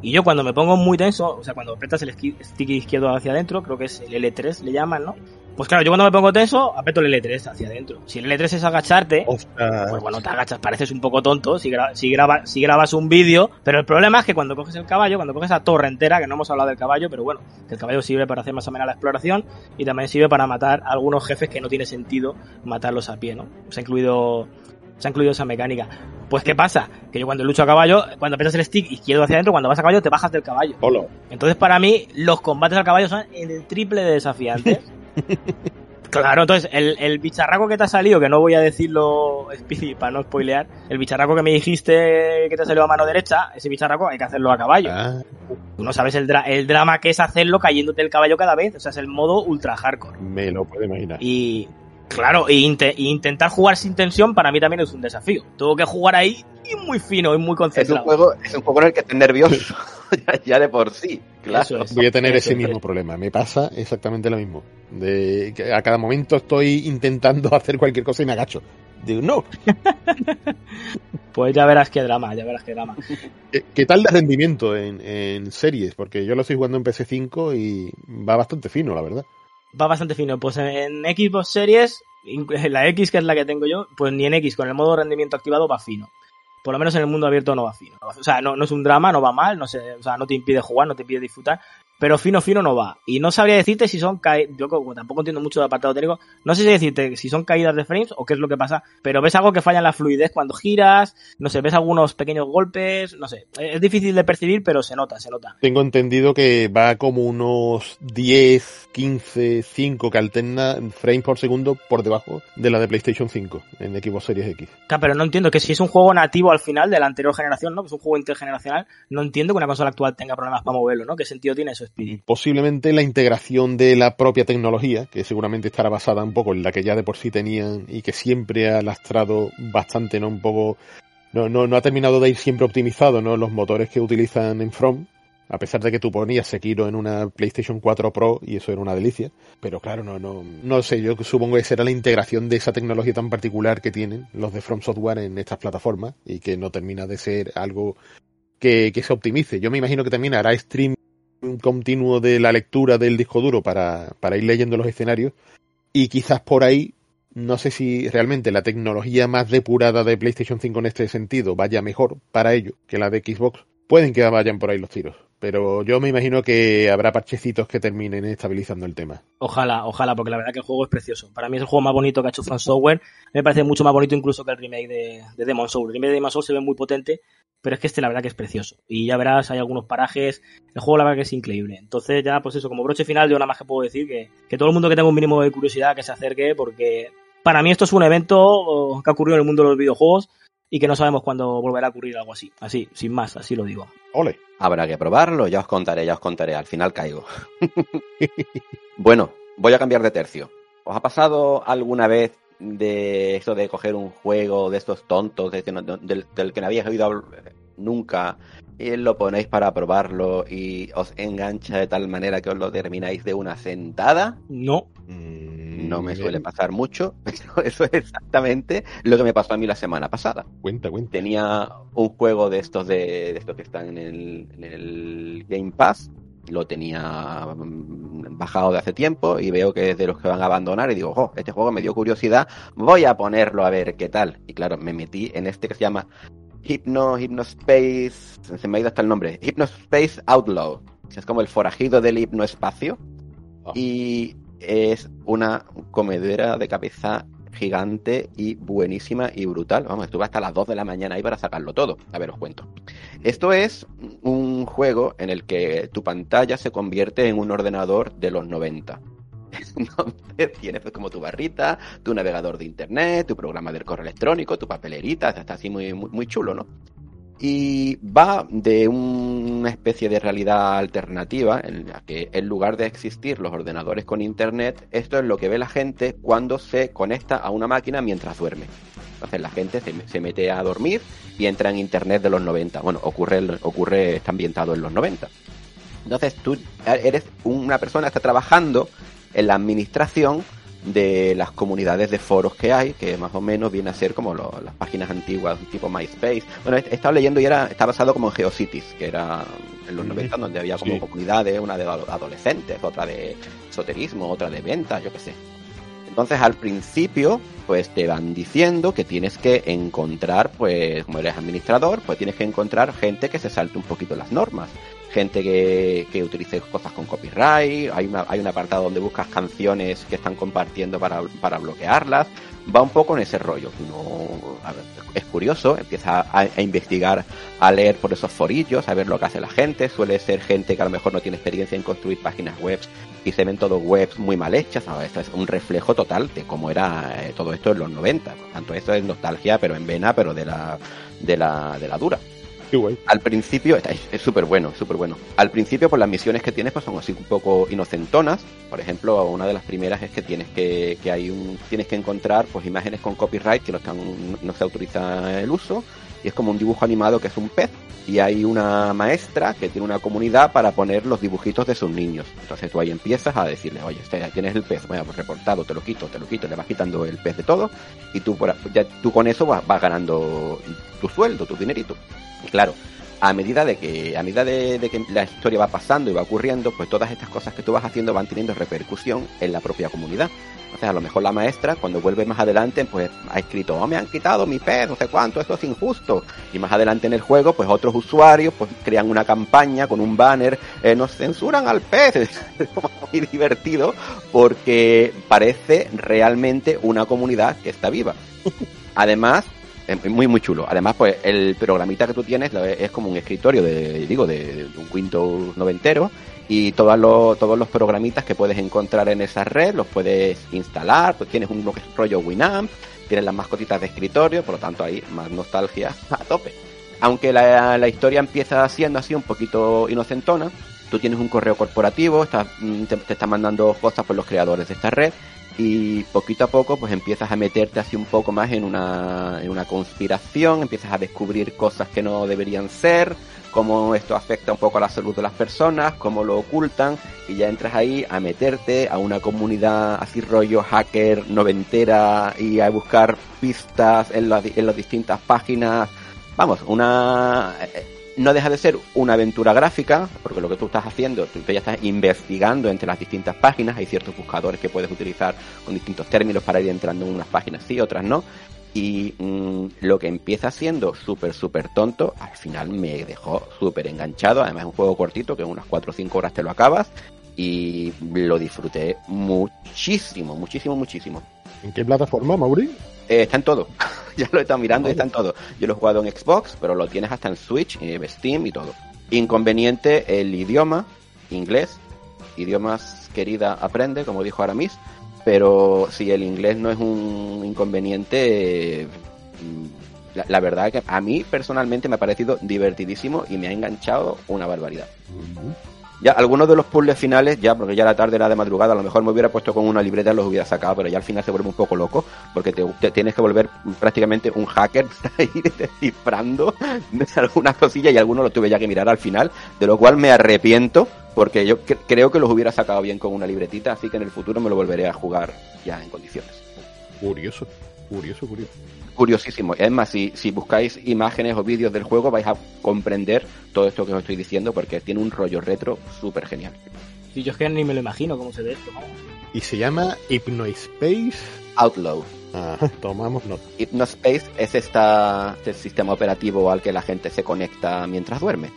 Y yo cuando me pongo muy tenso, o sea, cuando apretas el stick izquierdo hacia adentro, creo que es el L3, le llaman, ¿no? Pues claro, yo cuando me pongo tenso, aprieto el L3 hacia adentro. Si el L3 es agacharte, pues bueno, te agachas, pareces un poco tonto si, si, si grabas un vídeo, pero el problema es que cuando coges el caballo, cuando coges la torre entera, que no hemos hablado del caballo, pero bueno, el caballo sirve para hacer más o menos la exploración y también sirve para matar a algunos jefes que no tiene sentido matarlos a pie, ¿no? Se ha incluido se ha incluido esa mecánica. Pues ¿qué pasa? Que yo cuando lucho a caballo, cuando apretas el stick izquierdo hacia adentro, cuando vas a caballo te bajas del caballo. Entonces para mí los combates al caballo son el triple de desafiantes. Claro, entonces el, el, bicharraco que te ha salido, que no voy a decirlo Speedy para no spoilear, el bicharraco que me dijiste que te salió a mano derecha, ese bicharraco hay que hacerlo a caballo. Ah. Tú no sabes el, el drama que es hacerlo cayéndote el caballo cada vez, o sea, es el modo ultra hardcore. Me lo puedo imaginar. Y Claro, e, intentar jugar sin tensión para mí también es un desafío. Tengo que jugar ahí y muy fino y muy concentrado. Es un juego, es un juego en el que estás nervioso, ya, de por sí. Claro. Voy a tener ese mismo problema. Me pasa exactamente lo mismo. De que a cada momento estoy intentando hacer cualquier cosa y me agacho. Digo, no. pues ya verás qué drama, ya verás qué drama. ¿Qué, tal de rendimiento en, en series? Porque yo lo estoy jugando en PC5 y va bastante fino, la verdad va bastante fino. Pues en, Xbox Series, la X que es la que tengo yo, pues ni en X con el modo rendimiento activado va fino. Por lo menos en el mundo abierto no va fino. O sea, no, no es un drama, no va mal, no sé, o sea, no te impide jugar, no te impide disfrutar, pero fino fino no va. Y no sabría decirte si son caídas, yo como tampoco entiendo mucho de apartado técnico, no sé si decirte si son caídas de frames o qué es lo que pasa, pero ves algo que falla en la fluidez cuando giras, no sé, ves algunos pequeños golpes, no sé, es difícil de percibir, pero se nota, se nota. Tengo entendido que va como unos 10, 15, 5 que alterna frames por segundo por debajo de la de PlayStation 5 en Xbox Series X. Claro, pero no entiendo que si es un juego nativo al final de la anterior generación, ¿no? Que es un juego intergeneracional, no entiendo que una consola actual tenga problemas para moverlo, ¿no? ¿Qué sentido tiene eso? Posiblemente la integración de la propia tecnología, que seguramente estará basada un poco en la que ya de por sí tenían y que siempre ha lastrado bastante, ¿no? Un poco. No, no, no ha terminado de ir siempre optimizado, ¿no? Los motores que utilizan en From, a pesar de que tú ponías Sekiro en una PlayStation 4 Pro y eso era una delicia. Pero claro, no, no, no sé, yo supongo que será la integración de esa tecnología tan particular que tienen los de From Software en estas plataformas y que no termina de ser algo que, que se optimice. Yo me imagino que también hará stream continuo de la lectura del disco duro para, para ir leyendo los escenarios y quizás por ahí no sé si realmente la tecnología más depurada de PlayStation 5 en este sentido vaya mejor para ello que la de Xbox. Pueden que vayan por ahí los tiros, pero yo me imagino que habrá parchecitos que terminen estabilizando el tema. Ojalá, ojalá, porque la verdad que el juego es precioso. Para mí es el juego más bonito que ha hecho From Software. Me parece mucho más bonito incluso que el remake de, de Demon Soul. El remake de Demon Soul se ve muy potente, pero es que este la verdad que es precioso. Y ya verás, hay algunos parajes, el juego la verdad que es increíble. Entonces ya, pues eso, como broche final, yo nada más que puedo decir que, que todo el mundo que tenga un mínimo de curiosidad que se acerque, porque para mí esto es un evento que ha ocurrido en el mundo de los videojuegos y que no sabemos cuándo volverá a ocurrir algo así. Así, sin más, así lo digo. Ole. Habrá que probarlo, ya os contaré, ya os contaré, al final caigo. bueno, voy a cambiar de tercio. ¿Os ha pasado alguna vez de esto de coger un juego de estos tontos del, que no habíais oído nunca y lo ponéis para probarlo y os engancha de tal manera que os lo termináis de una sentada? No. Mm, no me suele pasar mucho, pero eso es exactamente lo que me pasó a mí la semana pasada. Cuenta, cuenta. Tenía un juego de estos de, estos que están en el, en el Game Pass lo tenía mm, bajado de hace tiempo y veo que es de los que van a abandonar y digo, oh, este juego me dio curiosidad, voy a ponerlo a ver qué tal. Y claro, me metí en este que se llama Hypno, Hypnospace, se me ha ido hasta el nombre, Hypnospace Outlaw. Es como el forajido del hipnoespacio. Ah. Y es una comedera de cabeza gigante y buenísima y brutal. Vamos, estuve hasta las 2 de la mañana ahí para sacarlo todo. A ver, os cuento. Esto es un juego en el que tu pantalla se convierte en un ordenador de los 90. Entonces tienes pues, como tu barrita, tu navegador de internet, tu programa del correo electrónico, tu papelerita, está así muy, muy chulo, ¿no? Y va de una especie de realidad alternativa en la que en lugar de existir los ordenadores con internet, esto es lo que ve la gente cuando se conecta a una máquina mientras duerme. Entonces la gente se, mete a dormir y entra en internet de los 90. Bueno, ocurre, ocurre, está ambientado en los 90. Entonces tú eres una persona que está trabajando en la administración de las comunidades de foros que hay, que más o menos viene a ser como las páginas antiguas, tipo MySpace. Bueno, he, estado leyendo y era, está basado como en GeoCities, que era en los 90 donde había como comunidades, una de adolescentes, otra de esoterismo, otra de ventas, yo qué sé. Entonces al principio, pues te van diciendo que tienes que encontrar, pues como eres administrador, pues tienes que encontrar gente que se salte un poquito las normas gente que, que utilice cosas con copyright, hay, una, hay un apartado donde buscas canciones que están compartiendo para, para bloquearlas, va un poco en ese rollo. No, es curioso, empieza a, investigar, a leer por esos forillos, a ver lo que hace la gente, suele ser gente que a lo mejor no tiene experiencia en construir páginas web y se ven todos webs muy mal hechas, esto es un reflejo total de cómo era eh, todo esto en los 90, por tanto esto es nostalgia pero en vena, pero de la, de la, de la dura. Al principio, es súper bueno, súper bueno. Al principio, pues las misiones que tienes pues son así un poco inocentonas. Por ejemplo, una de las primeras es que tienes que, que hay un, tienes que encontrar pues imágenes con copyright que no están, no se autoriza el uso. Y es como un dibujo animado que es un pez. Y hay una maestra que tiene una comunidad para poner los dibujitos de sus niños. Entonces tú ahí empiezas a decirle, oye, este, tienes el pez, bueno, pues reportado, te lo quito, te lo quito, le vas quitando el pez de todo. Y tú, ya, tú con eso vas ganando tu sueldo, tu dinerito. Y claro, a medida de que a medida de, que la historia va pasando y va ocurriendo, pues todas estas cosas que tú vas haciendo van teniendo repercusión en la propia comunidad. O a lo mejor la maestra, cuando vuelve más adelante, pues ha escrito, oh, me han quitado mi pez, no sé cuánto, esto es injusto. Y más adelante en el juego, pues otros usuarios, pues crean una campaña con un banner, eh, nos censuran al pez. Es muy divertido porque parece realmente una comunidad que está viva. Además, muy muy chulo. Además, pues el programita que tú tienes es como un escritorio de, digo, de, un Windows noventero y todos los, todos los programitas que puedes encontrar en esa red los puedes instalar, pues tienes un rollo Winamp, tienes las mascotitas de escritorio, por lo tanto hay más nostalgia a tope. Aunque la, la historia empieza siendo así un poquito inocentona, tú tienes un correo corporativo, mm, te, te está mandando cosas por los creadores de esta red y poquito a poco pues empiezas a meterte así un poco más en una, en una conspiración, empiezas a descubrir cosas que no deberían ser, cómo esto afecta un poco a la salud de las personas, cómo lo ocultan y ya entras ahí a meterte a una comunidad así rollo hacker noventera y a buscar pistas en, en las distintas páginas. Vamos, una no deja de ser una aventura gráfica, porque lo que tú estás haciendo, tú ya estás investigando entre las distintas páginas, hay ciertos buscadores que puedes utilizar con distintos términos para ir entrando en unas páginas sí, otras no, y mm, lo que empieza siendo súper, súper tonto, al final me dejó súper enganchado, además es un juego cortito, que en unas 4 o 5 horas te lo acabas, y lo disfruté muchísimo, muchísimo, muchísimo. ¿En qué plataforma, Mauri? Eh, está en todo. ya lo he estado mirando y está en todo. Yo lo he jugado en Xbox, pero lo tienes hasta en Switch, en Steam y todo. Inconveniente el idioma, inglés. Idiomas querida aprende, como dijo Aramis. Pero si el inglés no es un inconveniente, mm, la, verdad que a mí personalmente me ha parecido divertidísimo y me ha enganchado una barbaridad. Ya algunos de los puzzles finales, ya porque ya la tarde era de madrugada, a lo mejor me hubiera puesto con una libreta y los hubiera sacado, pero ya al final se vuelve un poco loco, porque te, tienes que volver prácticamente un hacker, ahí descifrando algunas cosillas y algunos los tuve ya que mirar al final, de lo cual me arrepiento, porque yo creo que los hubiera sacado bien con una libretita, así que en el futuro me lo volveré a jugar ya en condiciones. Curioso, curioso, curioso curiosísimo. Es más, si, si buscáis imágenes o vídeos del juego vais a comprender todo esto que os estoy diciendo porque tiene un rollo retro súper genial. Sí, yo es que ni me lo imagino cómo se ve esto. Y se llama Hypnospace Outlaw. tomamos nota. Hypnospace es esta, este sistema operativo al que la gente se conecta mientras duerme.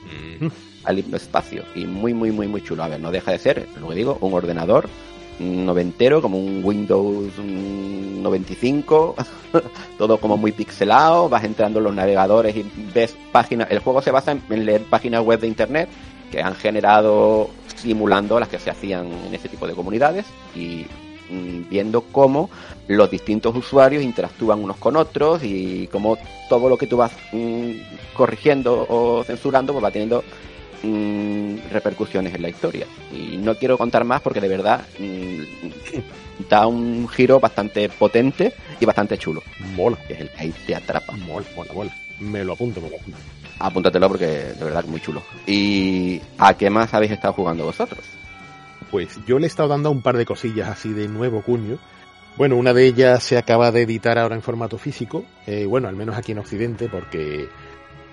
Al hipnoespacio. Y muy, muy, muy, muy chulo. A ver, no deja de ser, lo que digo, un ordenador noventero, como un Windows 95, todo como muy pixelado, vas entrando en los navegadores y ves páginas, el juego se basa en, leer páginas web de internet que han generado simulando las que se hacían en ese tipo de comunidades y mm, viendo cómo los distintos usuarios interactúan unos con otros y cómo todo lo que tú vas mm, corrigiendo o censurando pues va teniendo mm, repercusiones en la historia. Y no quiero contar más porque de verdad da un giro bastante potente y bastante chulo. Mola. Que es el que ahí te atrapa. Mola, mola, mola. Me lo apunto, me lo apunto. Apúntatelo porque de verdad es muy chulo. ¿Y a qué más habéis estado jugando vosotros? Pues yo le he estado dando un par de cosillas así de nuevo cuño. Bueno, una de ellas se acaba de editar ahora en formato físico, eh, bueno, al menos aquí en Occidente, porque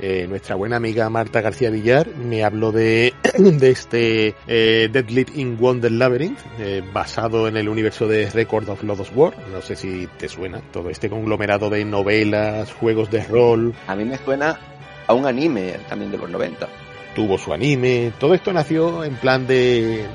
eh, nuestra buena amiga Marta García Villar me habló de, de este eh, Deadlit in Wonder Labyrinth, eh, basado en el universo de Record of Lodos War. No sé si te suena todo este conglomerado de novelas, juegos de rol. A mí me suena a un anime también de los 90. Tuvo su anime. Todo esto nació en plan de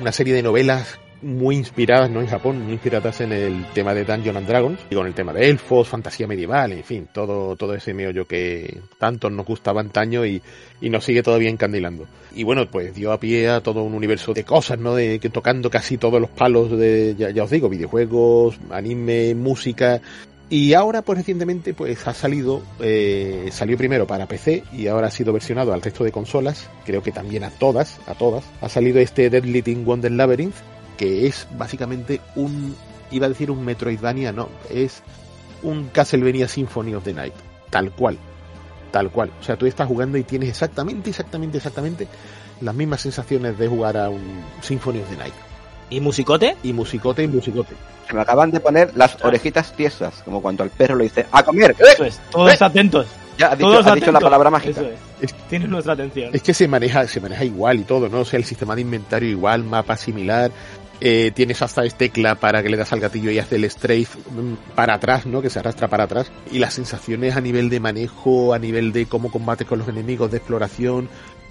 una serie de novelas muy inspiradas, ¿no? En Japón, muy inspiradas en el tema de Dungeons and Dragons, y con el tema de elfos, fantasía medieval, en fin, todo, todo ese meollo que tanto nos gustaba antaño y, y nos sigue todavía encandilando. Y bueno, pues dio a pie a todo un universo de cosas, ¿no? De que tocando casi todos los palos de, ya, ya os digo, videojuegos, anime, música, y ahora, pues recientemente, pues ha salido, eh, salió primero para PC y ahora ha sido versionado al resto de consolas, creo que también a todas, a todas. Ha salido este Deadly in Wonder Labyrinth, que es básicamente un, iba a decir un Metroidvania, no, es un Castlevania Symphony of the Night, tal cual, tal cual. O sea, tú estás jugando y tienes exactamente, exactamente, exactamente las mismas sensaciones de jugar a un Symphony of the Night. ¿Y musicote? Y musicote y musicote. Se me acaban de poner las orejitas tiesas, como cuando al perro le dice ¡A comer! Eso es, todos ¡Eh! atentos. Ya, ha dicho, Todos ha dicho la palabra mágica. Eso es. Tienes nuestra atención. Es que se maneja, se maneja igual y todo, ¿no? O sea, el sistema de inventario igual, mapa similar. Eh, tienes hasta este tecla para que le das al gatillo y hace el strafe mm, para atrás, ¿no? Que se arrastra para atrás. Y las sensaciones a nivel de manejo, a nivel de cómo combates con los enemigos, de exploración.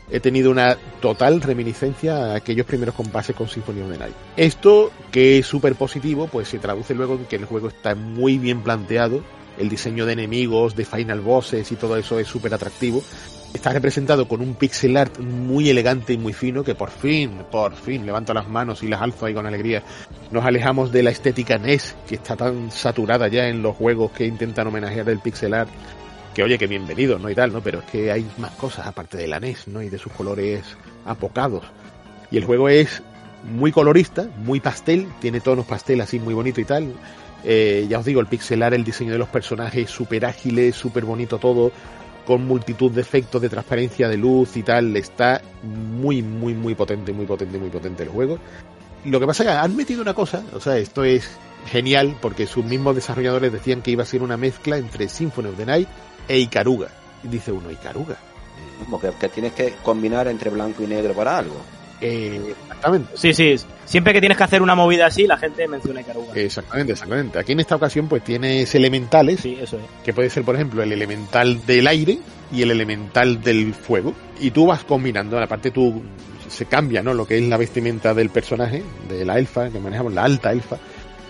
He tenido una total reminiscencia a aquellos primeros compases con Symphony of the Night. Esto, que es súper positivo, pues se traduce luego en que el juego está muy bien planteado. El diseño de enemigos, de final bosses y todo eso es súper atractivo. Está representado con un pixel art muy elegante y muy fino que por fin, por fin, levanto las manos y las alzo ahí con alegría. Nos alejamos de la estética NES que está tan saturada ya en los juegos que intentan homenajear el pixel art. Que oye, que bienvenido, ¿no? Y tal, ¿no? Pero es que hay más cosas aparte de la NES, ¿no? Y de sus colores apocados. Y el juego es muy colorista, muy pastel, tiene tonos pastel así muy bonito y tal. Eh, ya os digo, el pixelar, el diseño de los personajes, súper ágiles, súper bonito todo, con multitud de efectos de transparencia de luz y tal. Está muy, muy, muy potente, muy potente, muy potente el juego. Lo que pasa es que han metido una cosa, o sea, esto es genial porque sus mismos desarrolladores decían que iba a ser una mezcla entre Symphony of the Night e Ikaruga. Y dice uno, Ikaruga. Como que tienes que combinar entre blanco y negro para algo. Eh, exactamente. Sí, sí. Siempre que tienes que hacer una movida así, la gente menciona Ikaruga. Exactamente, exactamente. Aquí en esta ocasión pues tienes elementales, Sí, eso es. que puede ser por ejemplo el elemental del aire y el elemental del fuego. Y tú vas combinando, aparte tú se cambia, ¿no? Lo que es la vestimenta del personaje, de la elfa, que manejamos, la alta elfa.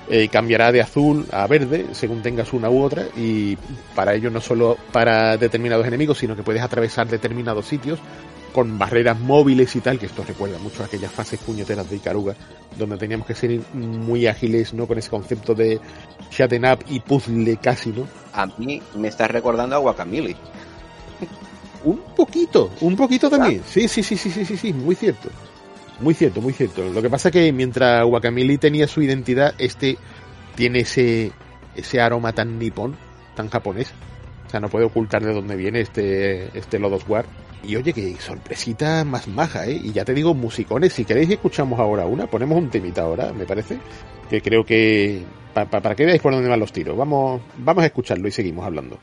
eh, cambiará de azul a verde según tengas una u otra y para ello no solo para determinados enemigos sino que puedes atravesar determinados sitios con barreras móviles y tal que esto recuerda mucho a aquellas fases puñeteras de Ikaruga donde teníamos que ser muy ágiles no con ese concepto de shut up y puzzle casi no A mí me estás recordando a Guacamole. un poquito un poquito también sí sí sí sí sí sí sí muy cierto muy cierto, muy cierto. Lo que pasa es que mientras Wakamili tenía su identidad, este tiene ese, ese aroma tan nipón, tan japonés. O sea, no puede ocultar de dónde viene este, este Lodos War. Y oye, que sorpresita más maja, ¿eh? Y ya te digo, musicones, si queréis escuchamos ahora una, ponemos un temita ahora, me parece. Que creo que... pa- pa- para que veáis por dónde van los tiros. Vamos, vamos a escucharlo y seguimos hablando.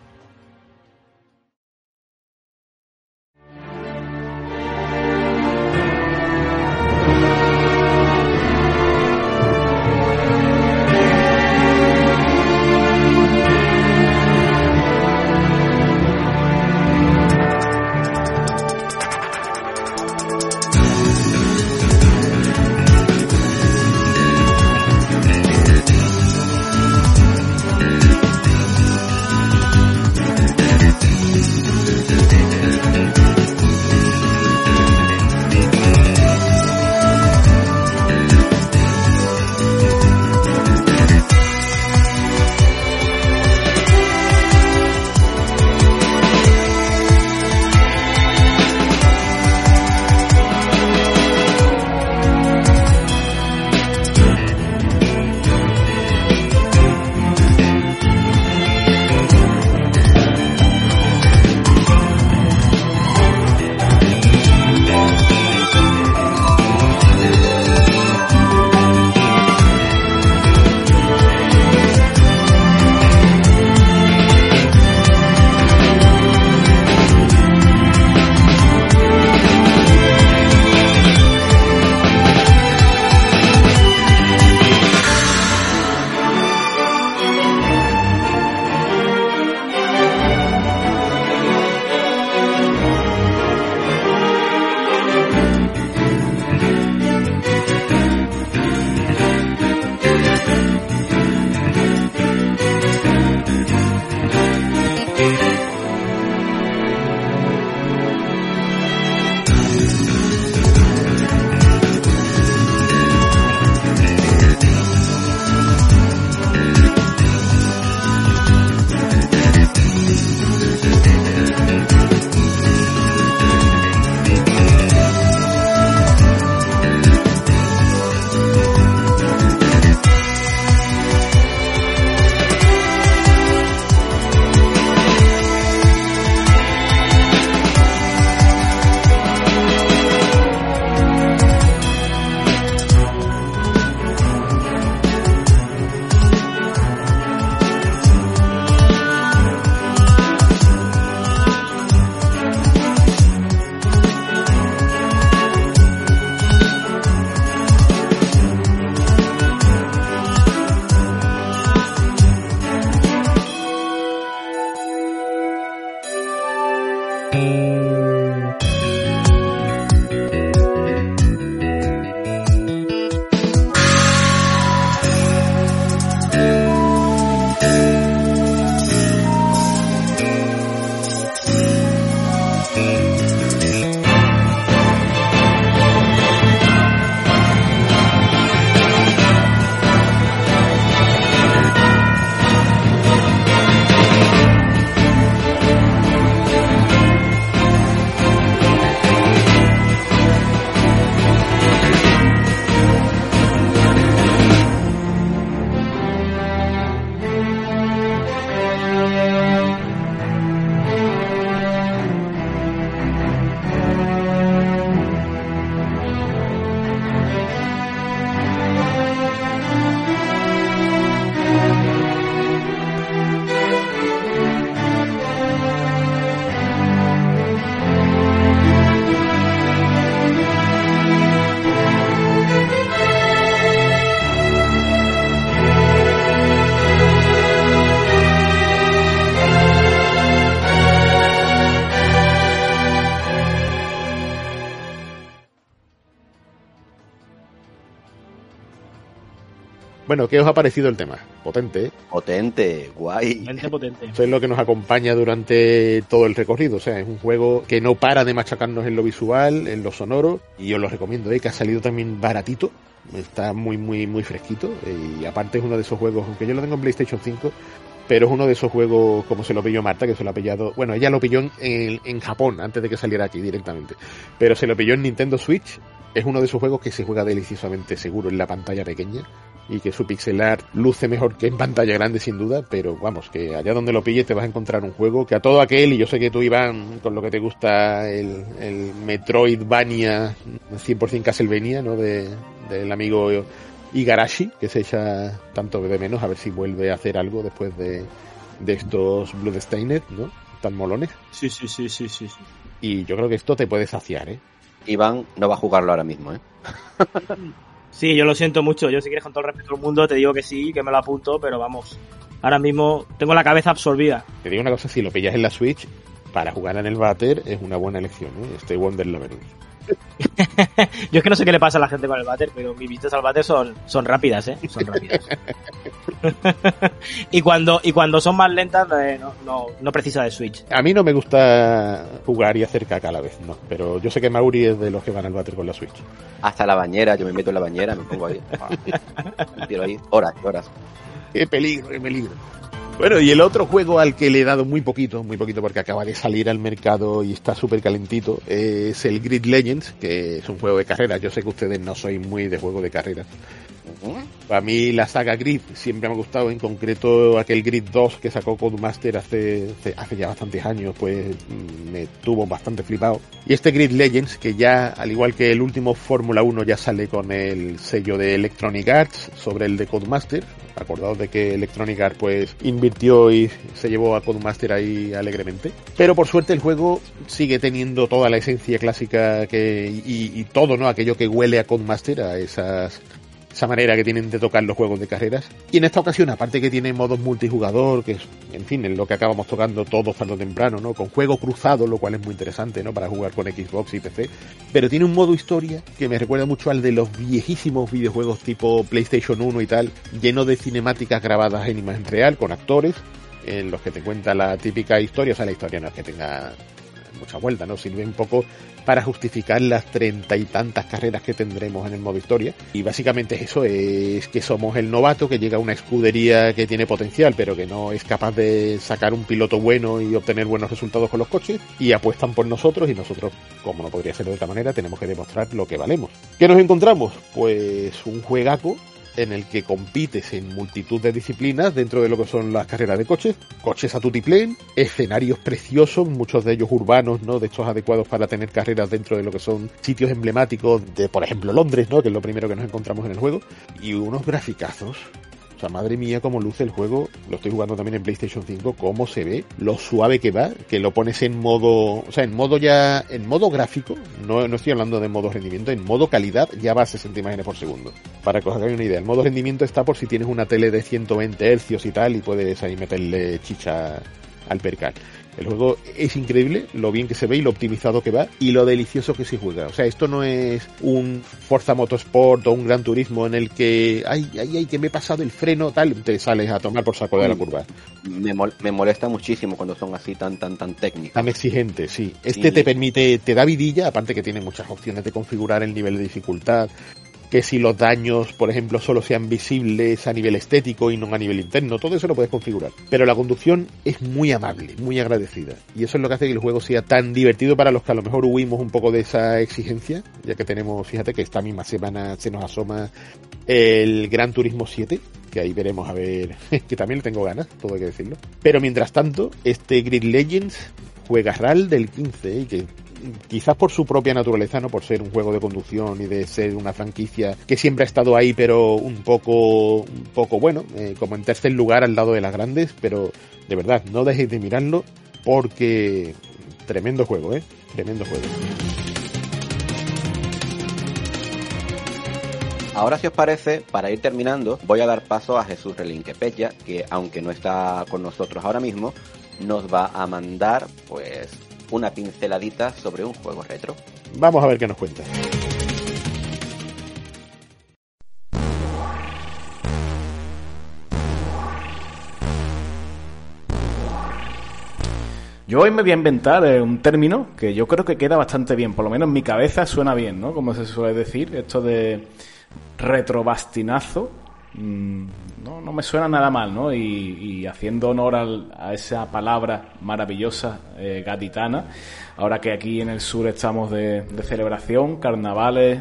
Bueno, ¿qué os ha parecido el tema? Potente, ¿eh? Potente, guay. Potente, potente. Eso es lo que nos acompaña durante todo el recorrido. O sea, es un juego que no para de machacarnos en lo visual, en lo sonoro. Y os lo recomiendo, ¿eh? que ha salido también baratito. Está muy, muy, muy fresquito. Y aparte es uno de esos juegos, aunque yo lo tengo en PlayStation 5, pero es uno de esos juegos como se lo pilló Marta, que se lo ha pillado, bueno, ella lo pilló en, en, Japón antes de que saliera aquí directamente, pero se lo pilló en Nintendo Switch, es uno de esos juegos que se juega deliciosamente seguro en la pantalla pequeña y que su pixelar luce mejor que en pantalla grande sin duda, pero vamos, que allá donde lo pilles te vas a encontrar un juego que a todo aquel, y yo sé que tú Iván, con lo que te gusta el, el Metroidvania 100% Castlevania, ¿no? De, del amigo Igarashi, que se echa tanto de menos, a ver si vuelve a hacer algo después de, de estos Bloodstained, ¿no? Tan molones. Sí, sí, sí, sí, sí, sí. Y yo creo que esto te puede saciar, ¿eh? Iván no va a jugarlo ahora mismo, ¿eh? sí, yo lo siento mucho. Yo si quieres con todo el respeto del mundo te digo que sí, que me lo apunto, pero vamos. Ahora mismo tengo la cabeza absorbida. Te digo una cosa, si lo pillas en la Switch, para jugar en el Bater es una buena elección, ¿eh? Este Wonder. Yo es que no sé qué le pasa a la gente con el váter, pero mis vistas al váter son, son rápidas, ¿eh? Son rápidas. y cuando y cuando son más lentas, eh, no, no, no, precisa de Switch. A mí no me gusta jugar y hacer caca a la vez, no. Pero yo sé que Mauri es de los que van al váter con la Switch. Hasta la bañera, yo me meto en la bañera, me pongo ahí. me tiro ahí horas, horas. Qué peligro, qué peligro. Bueno, y el otro juego al que le he dado muy poquito, muy poquito porque acaba de salir al mercado y está súper calentito, es el Grid Legends, que es un juego de carreras. Yo sé que ustedes no sois muy de juego de carreras. A mí la saga Grid siempre me ha gustado, en concreto aquel Grid 2 que sacó Codemaster hace, ya bastantes años, pues mm, me tuvo bastante flipado. Y este Grid Legends, que ya, al igual que el último Fórmula 1, ya sale con el sello de Electronic Arts sobre el de Codemaster. Acordados de que Electronic Arts pues invirtió y se llevó a Codemaster ahí alegremente. Pero por suerte el juego sigue teniendo toda la esencia clásica que, y, y todo, ¿no? Aquello que huele a Codemaster, a esas esa manera que tienen de tocar los juegos de carreras. Y en esta ocasión, aparte que tiene modos multijugador, que es, en fin, en lo que acabamos tocando todo tarde o temprano, ¿no? Con juego cruzado, lo cual es muy interesante, ¿no? Para jugar con Xbox y PC. Pero tiene un modo historia que me recuerda mucho al de los viejísimos videojuegos tipo PlayStation 1 y tal, lleno de cinemáticas grabadas en imagen real, con actores, en los que te cuenta la típica historia, o sea, la historia no es que tenga mucha vuelta, ¿no? Sirve un poco para justificar las treinta y tantas carreras que tendremos en el modo historia. Y básicamente es eso, es que somos el novato que llega a una escudería que tiene potencial, pero que no es capaz de sacar un piloto bueno y obtener buenos resultados con los coches, y apuestan por nosotros, y nosotros, como no podría ser de otra manera, tenemos que demostrar lo que valemos. ¿Qué nos encontramos? Pues un juegaco en el que compites en multitud de disciplinas dentro de lo que son las carreras de coches, coches a tutiplén, escenarios preciosos, muchos de ellos urbanos, ¿no? De estos adecuados para tener carreras dentro de lo que son sitios emblemáticos de, por ejemplo, Londres, ¿no? Que es lo primero que nos encontramos en el juego, y unos graficazos o sea, madre mía, cómo luce el juego. Lo estoy jugando también en PlayStation 5. Cómo se ve, lo suave que va, que lo pones en modo, o sea, en modo ya, en modo gráfico. No, no estoy hablando de modo rendimiento, en modo calidad ya va a 60 imágenes por segundo. Para que os hagáis una idea. El modo rendimiento está por si tienes una tele de 120 Hz y tal y puedes ahí meterle chicha al percal. El juego es increíble, lo bien que se ve y lo optimizado que va y lo delicioso que se juega. O sea, esto no es un Forza Motorsport o un Gran Turismo en el que, ay, ay, ay, que me he pasado el freno, tal, te sales a tomar por saco de la curva. Me, mol me molesta muchísimo cuando son así tan, tan, tan técnicos. Tan exigentes, sí. Este sí. te permite, te da vidilla, aparte que tiene muchas opciones de configurar el nivel de dificultad que si los daños, por ejemplo, solo sean visibles a nivel estético y no a nivel interno, todo eso lo puedes configurar. Pero la conducción es muy amable, muy agradecida. Y eso es lo que hace que el juego sea tan divertido para los que a lo mejor huimos un poco de esa exigencia, ya que tenemos, fíjate que esta misma semana se nos asoma el Gran Turismo 7, que ahí veremos a ver, que también le tengo ganas, todo hay que decirlo. Pero mientras tanto, este Grid Legends juega RAL del 15 y que quizás por su propia naturaleza, no por ser un juego de conducción y de ser una franquicia que siempre ha estado ahí, pero un poco, un poco bueno, eh, como en tercer lugar al lado de las grandes, pero de verdad, no dejéis de mirarlo porque tremendo juego, eh, tremendo juego. Ahora, si os parece, para ir terminando, voy a dar paso a Jesús Relinquepeya, que aunque no está con nosotros ahora mismo, nos va a mandar, pues, una pinceladita sobre un juego retro. Vamos a ver qué nos cuenta. Yo hoy me voy a inventar eh, un término que yo creo que queda bastante bien, por lo menos en mi cabeza suena bien, ¿no? Como se suele decir, esto de retrobastinazo Mm, no, no me suena nada mal, ¿no? Y, haciendo honor a esa palabra maravillosa eh, gaditana, ahora que aquí en el sur estamos de, celebración, carnavales,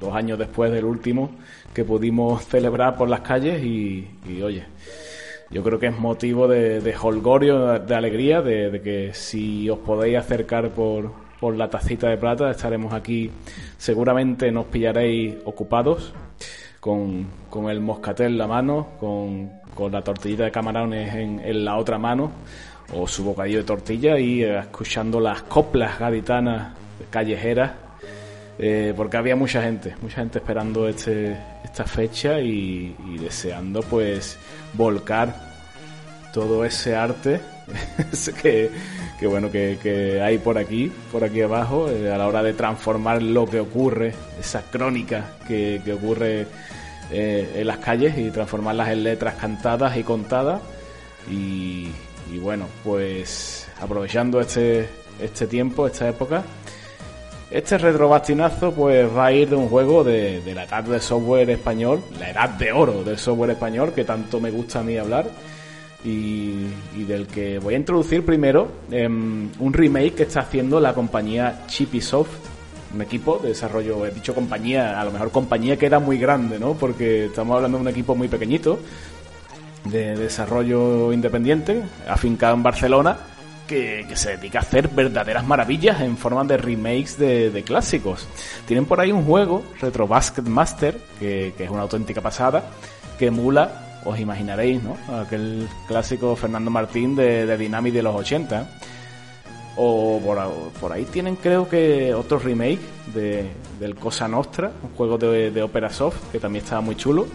dos años después del último que pudimos celebrar por las calles y, oye, yo creo que es motivo de, de holgorio, de alegría, de, que si os podéis acercar por, por la tacita de plata, estaremos aquí, seguramente nos pillaréis ocupados, con, con el moscatel en la mano, con, con la tortillita de camarones en, en, la otra mano, o su bocadillo de tortilla y eh, escuchando las coplas gaditanas callejeras, eh, porque había mucha gente, mucha gente esperando este, esta fecha y, deseando pues volcar todo ese arte. Que, que, bueno que, que, hay por aquí, por aquí abajo, eh, a la hora de transformar lo que ocurre, esa crónica que, que ocurre eh, en las calles y transformarlas en letras cantadas y contadas. Y, bueno, pues aprovechando este, este tiempo, esta época, este retrobastinazo pues va a ir de un juego de, la edad de software español, la edad de oro del software español que tanto me gusta a mí hablar y, del que voy a introducir primero em, un remake que está haciendo la compañía Chippysoft un equipo de desarrollo, he dicho compañía, a lo mejor compañía que era muy grande, ¿no? Porque estamos hablando de un equipo muy pequeñito, de desarrollo independiente, afincado en Barcelona, que, se dedica a hacer verdaderas maravillas en forma de remakes de, clásicos. Tienen por ahí un juego, Retro Basket Master, que, es una auténtica pasada, que emula, os imaginaréis, ¿no? Aquel clásico Fernando Martín de, de Dynamic de los 80 o por, ahí tienen creo que otro remake de, del Cosa Nostra, un juego de, de Opera Soft que también estaba muy chulo.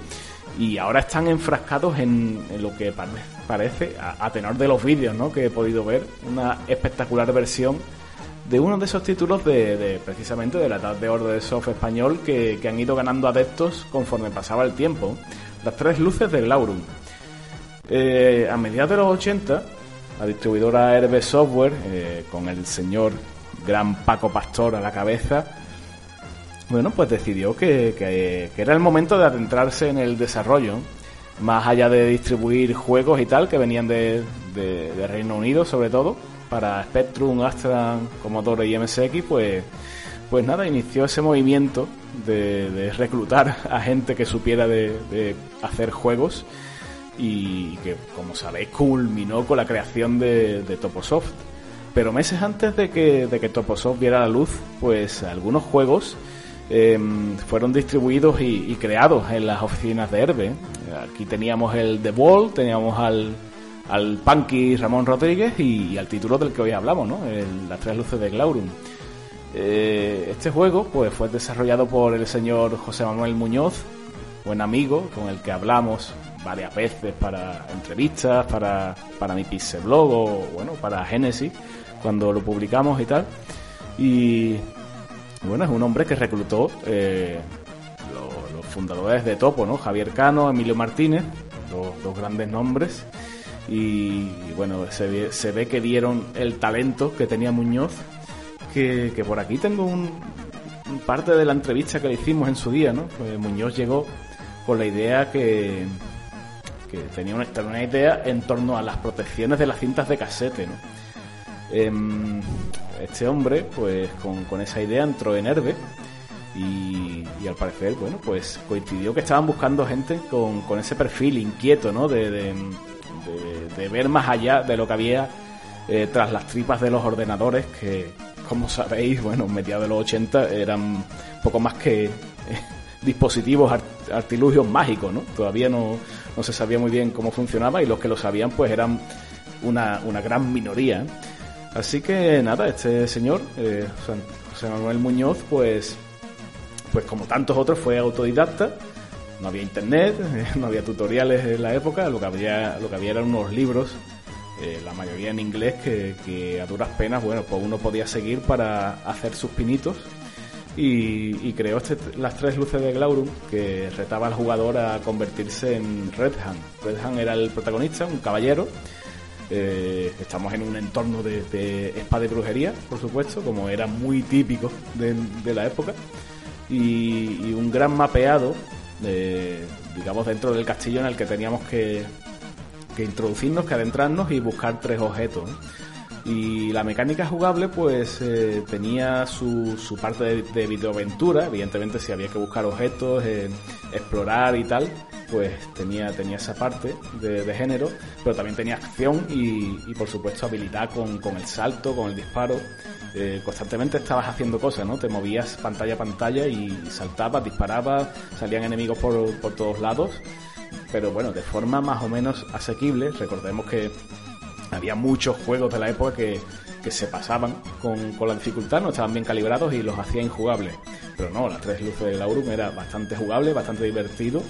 Y ahora están enfrascados en, lo que parece, a, tenor de los vídeos ¿no? que he podido ver, una espectacular versión de uno de esos títulos de, precisamente de la edad de oro de soft español que, que, han ido ganando adeptos conforme pasaba el tiempo. Las tres luces del Laurum. Eh, a mediados de los 80 la distribuidora Herbe Software, eh, con el señor gran Paco Pastor a la cabeza, bueno, pues decidió que, era el momento de adentrarse en el desarrollo, más allá de distribuir juegos y tal, que venían de, Reino Unido sobre todo, para Spectrum, Astra, Commodore y MSX, pues, pues nada, inició ese movimiento de, reclutar a gente que supiera de hacer juegos y que, como sabéis, culminó con la creación de, Toposoft. Pero meses antes de que, de que Toposoft viera la luz, pues algunos juegos em, fueron distribuidos y, creados en las oficinas de Herbe. Aquí teníamos el The Ball, teníamos al, al Punky Ramón Rodríguez y, al título del que hoy hablamos, ¿no? las tres luces de Glaurum. Eh, este juego pues fue desarrollado por el señor José Manuel Muñoz, buen amigo con el que hablamos varias veces para entrevistas, para, para mi Blog o bueno, para Genesis, cuando lo publicamos y tal. Y bueno, es un hombre que reclutó eh, los, fundadores de Topo, ¿no? Javier Cano, Emilio Martínez, dos grandes nombres. Y, bueno, se ve que dieron el talento que tenía Muñoz, que, por aquí tengo un, parte de la entrevista que le hicimos en su día, ¿no? Pues Muñoz llegó con la idea que, tenía una, idea en torno a las protecciones de las cintas de casete. ¿no? Em, este hombre, pues con, esa idea entró en Herbe y, al parecer, bueno, pues coincidió que estaban buscando gente con, ese perfil inquieto, ¿no? De, de, ver más allá de lo que había eh, tras las tripas de los ordenadores, que, como sabéis, bueno, mediados de los 80 eran poco más que dispositivos, artilugios mágicos, ¿no? Todavía no, no, se sabía muy bien cómo funcionaba y los que lo sabían pues eran una, una gran minoría. Así que nada, este señor, eh, José Manuel Muñoz, pues, pues como tantos otros fue autodidacta, no había internet, no había tutoriales en la época, lo que había, lo que había eran unos libros, eh, la mayoría en inglés, que, a duras penas, bueno, pues uno podía seguir para hacer sus pinitos y, creó este, las tres luces de Glaurum que retaba al jugador a convertirse en Red Hand. Red Hand era el protagonista, un caballero, Eh, estamos en un entorno de, de espada y brujería, por supuesto, como era muy típico de, la época. Y, un gran mapeado, digamos, dentro del castillo en el que teníamos que, que introducirnos, que adentrarnos y buscar tres objetos. Y la mecánica jugable pues eh, tenía su, su parte de, de, videoaventura, evidentemente si había que buscar objetos, eh, explorar y tal, pues tenía, tenía esa parte de, género, pero también tenía acción y, y por supuesto habilidad con, con, el salto, con el disparo. Eh, constantemente estabas haciendo cosas, ¿no? Te movías pantalla a pantalla y, saltabas, disparabas, salían enemigos por, por todos lados, pero bueno, de forma más o menos asequible. Recordemos que había muchos juegos de la época que, se pasaban con, con, la dificultad, no estaban bien calibrados y los hacía injugables. Pero no, las tres luces de Laurum era bastante jugable, bastante divertido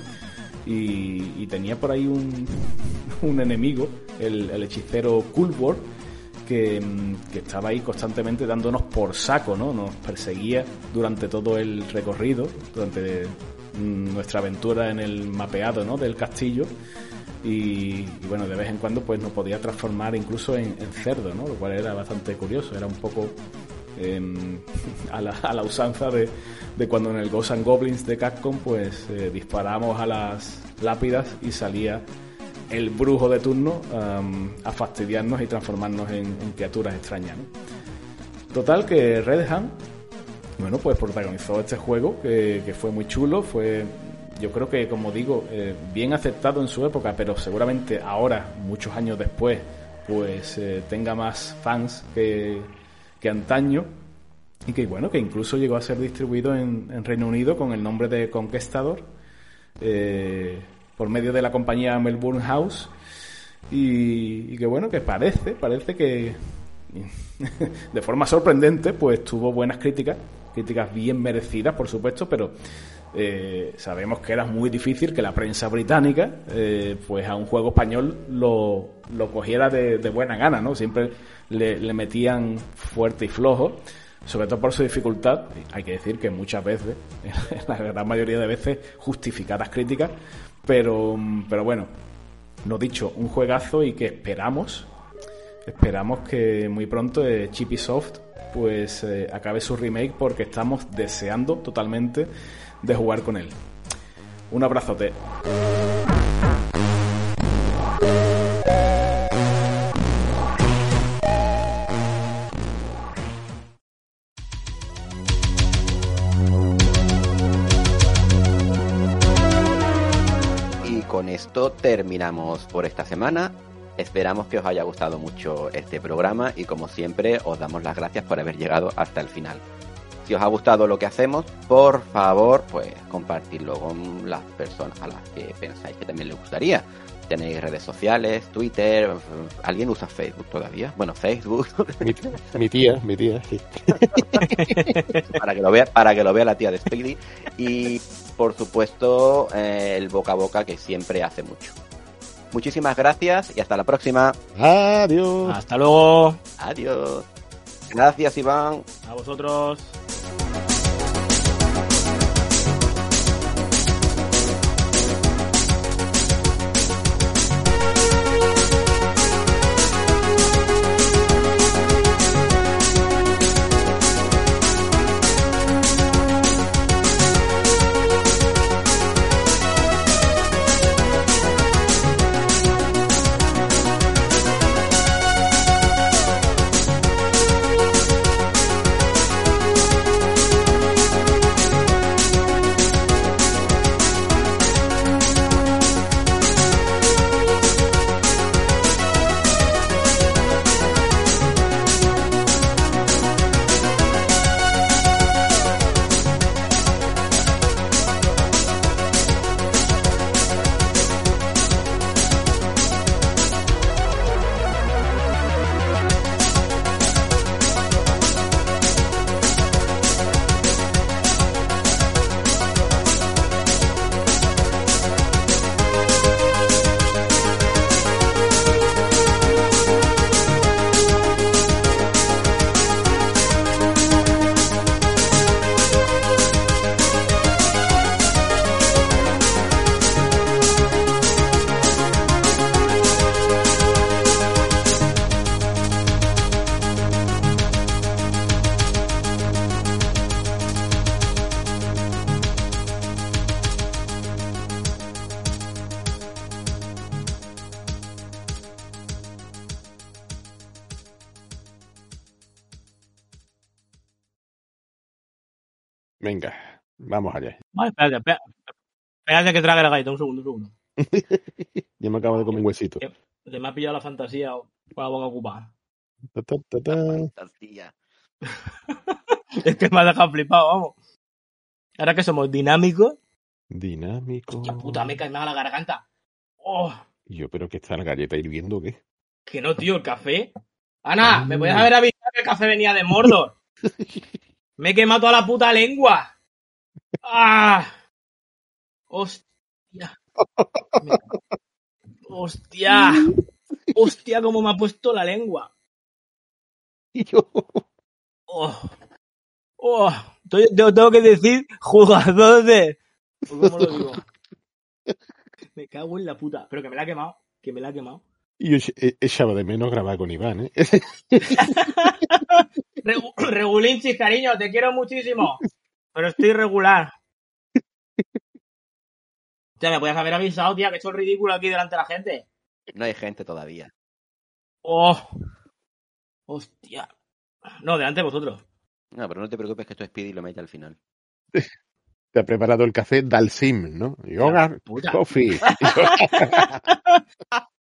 y, tenía por ahí un, un enemigo, el, el hechicero Kulbor, que, que, estaba ahí constantemente dándonos por saco, ¿no? Nos perseguía durante todo el recorrido, durante nuestra aventura en el mapeado, ¿no? Del castillo y, bueno, de vez en cuando pues nos podía transformar incluso en, cerdo, ¿no? Lo cual era bastante curioso, era un poco em, a, la, a, la, usanza de, de, cuando en el Ghosts and Goblins de Capcom pues eh, disparamos a las lápidas y salía el brujo de turno a fastidiarnos y transformarnos en, criaturas extrañas. Total que Red Hand, bueno, pues protagonizó este juego que, fue muy chulo, fue yo creo que, como digo, eh, bien aceptado en su época, pero seguramente ahora, muchos años después, pues eh, tenga más fans que, que, antaño. Y que bueno, que incluso llegó a ser distribuido en, Reino Unido con el nombre de Conquistador, eh, por medio de la compañía Melbourne House. Y que bueno, que parece, parece que de forma sorprendente, pues tuvo buenas críticas, críticas bien merecidas, por supuesto, pero eh, sabemos que era muy difícil que la prensa británica, eh, pues a un juego español lo, lo cogiera de, buena gana, ¿no? Siempre le, metían fuerte y flojo, sobre todo por su dificultad. Hay que decir que muchas veces, la gran mayoría de veces, justificadas críticas, pero, pero bueno, lo dicho, un juegazo y que esperamos, esperamos que muy pronto eh, Chippy Soft pues eh, acabe su remake porque estamos deseando totalmente de jugar con él. Un abrazote. Y con esto terminamos por esta semana. Esperamos que os haya gustado mucho este programa y como siempre os damos las gracias por haber llegado hasta el final. Si os ha gustado lo que hacemos, por favor, pues compartirlo con las personas a las que pensáis que también les gustaría. Tenéis redes sociales, Twitter, ¿alguien usa Facebook todavía? Bueno, Facebook. Mi, tía, mi tía, sí. para que lo vea, para que lo vea la tía de Speedy. Y por supuesto, eh, el boca a boca que siempre hace mucho. Muchísimas gracias y hasta la próxima. Adiós. Hasta luego. Adiós. Gracias, Iván. A vosotros. Vamos allá. Vale, espérate, espérate, espérate que trague la galleta, un segundo, un segundo. ya me acabo de comer un huesito. Se me ha pillado la fantasía con la boca ocupada. Ta, ta, ta, ta. Fantasía. es que me ha dejado flipado, vamos. Ahora que somos dinámicos. Dinámico. Hostia puta, me cae mal la garganta. Oh, Yo, pero que está la galleta hirviendo qué? que no, tío, el café. Ana, me puedes haber avisado que el café venía de Mordor. Me he quemado toda la puta lengua. ¡Ah! ¡Hostia! ¡Hostia! ¡Hostia, cómo me ha puesto la lengua! Y yo, ¡Oh! ¡Oh! Tengo, que decir jugador de... ¿o ¿Cómo lo digo? Me cago en la puta. Pero que me la ha quemado. Que me la ha quemado. y yo e- echaba de menos grabar con Iván, ¿eh? Regu- Regulinchis, cariño, te quiero muchísimo. Pero estoy regular. Tía, me podías haber avisado, tía, que he hecho el ridículo aquí delante de la gente. No hay gente todavía. ¡Oh! ¡Hostia! No, delante de vosotros. No, pero no te preocupes que esto es Speedy y lo mete al final. Te ha preparado el café Dalsim, ¿no? Yoga. Coffee.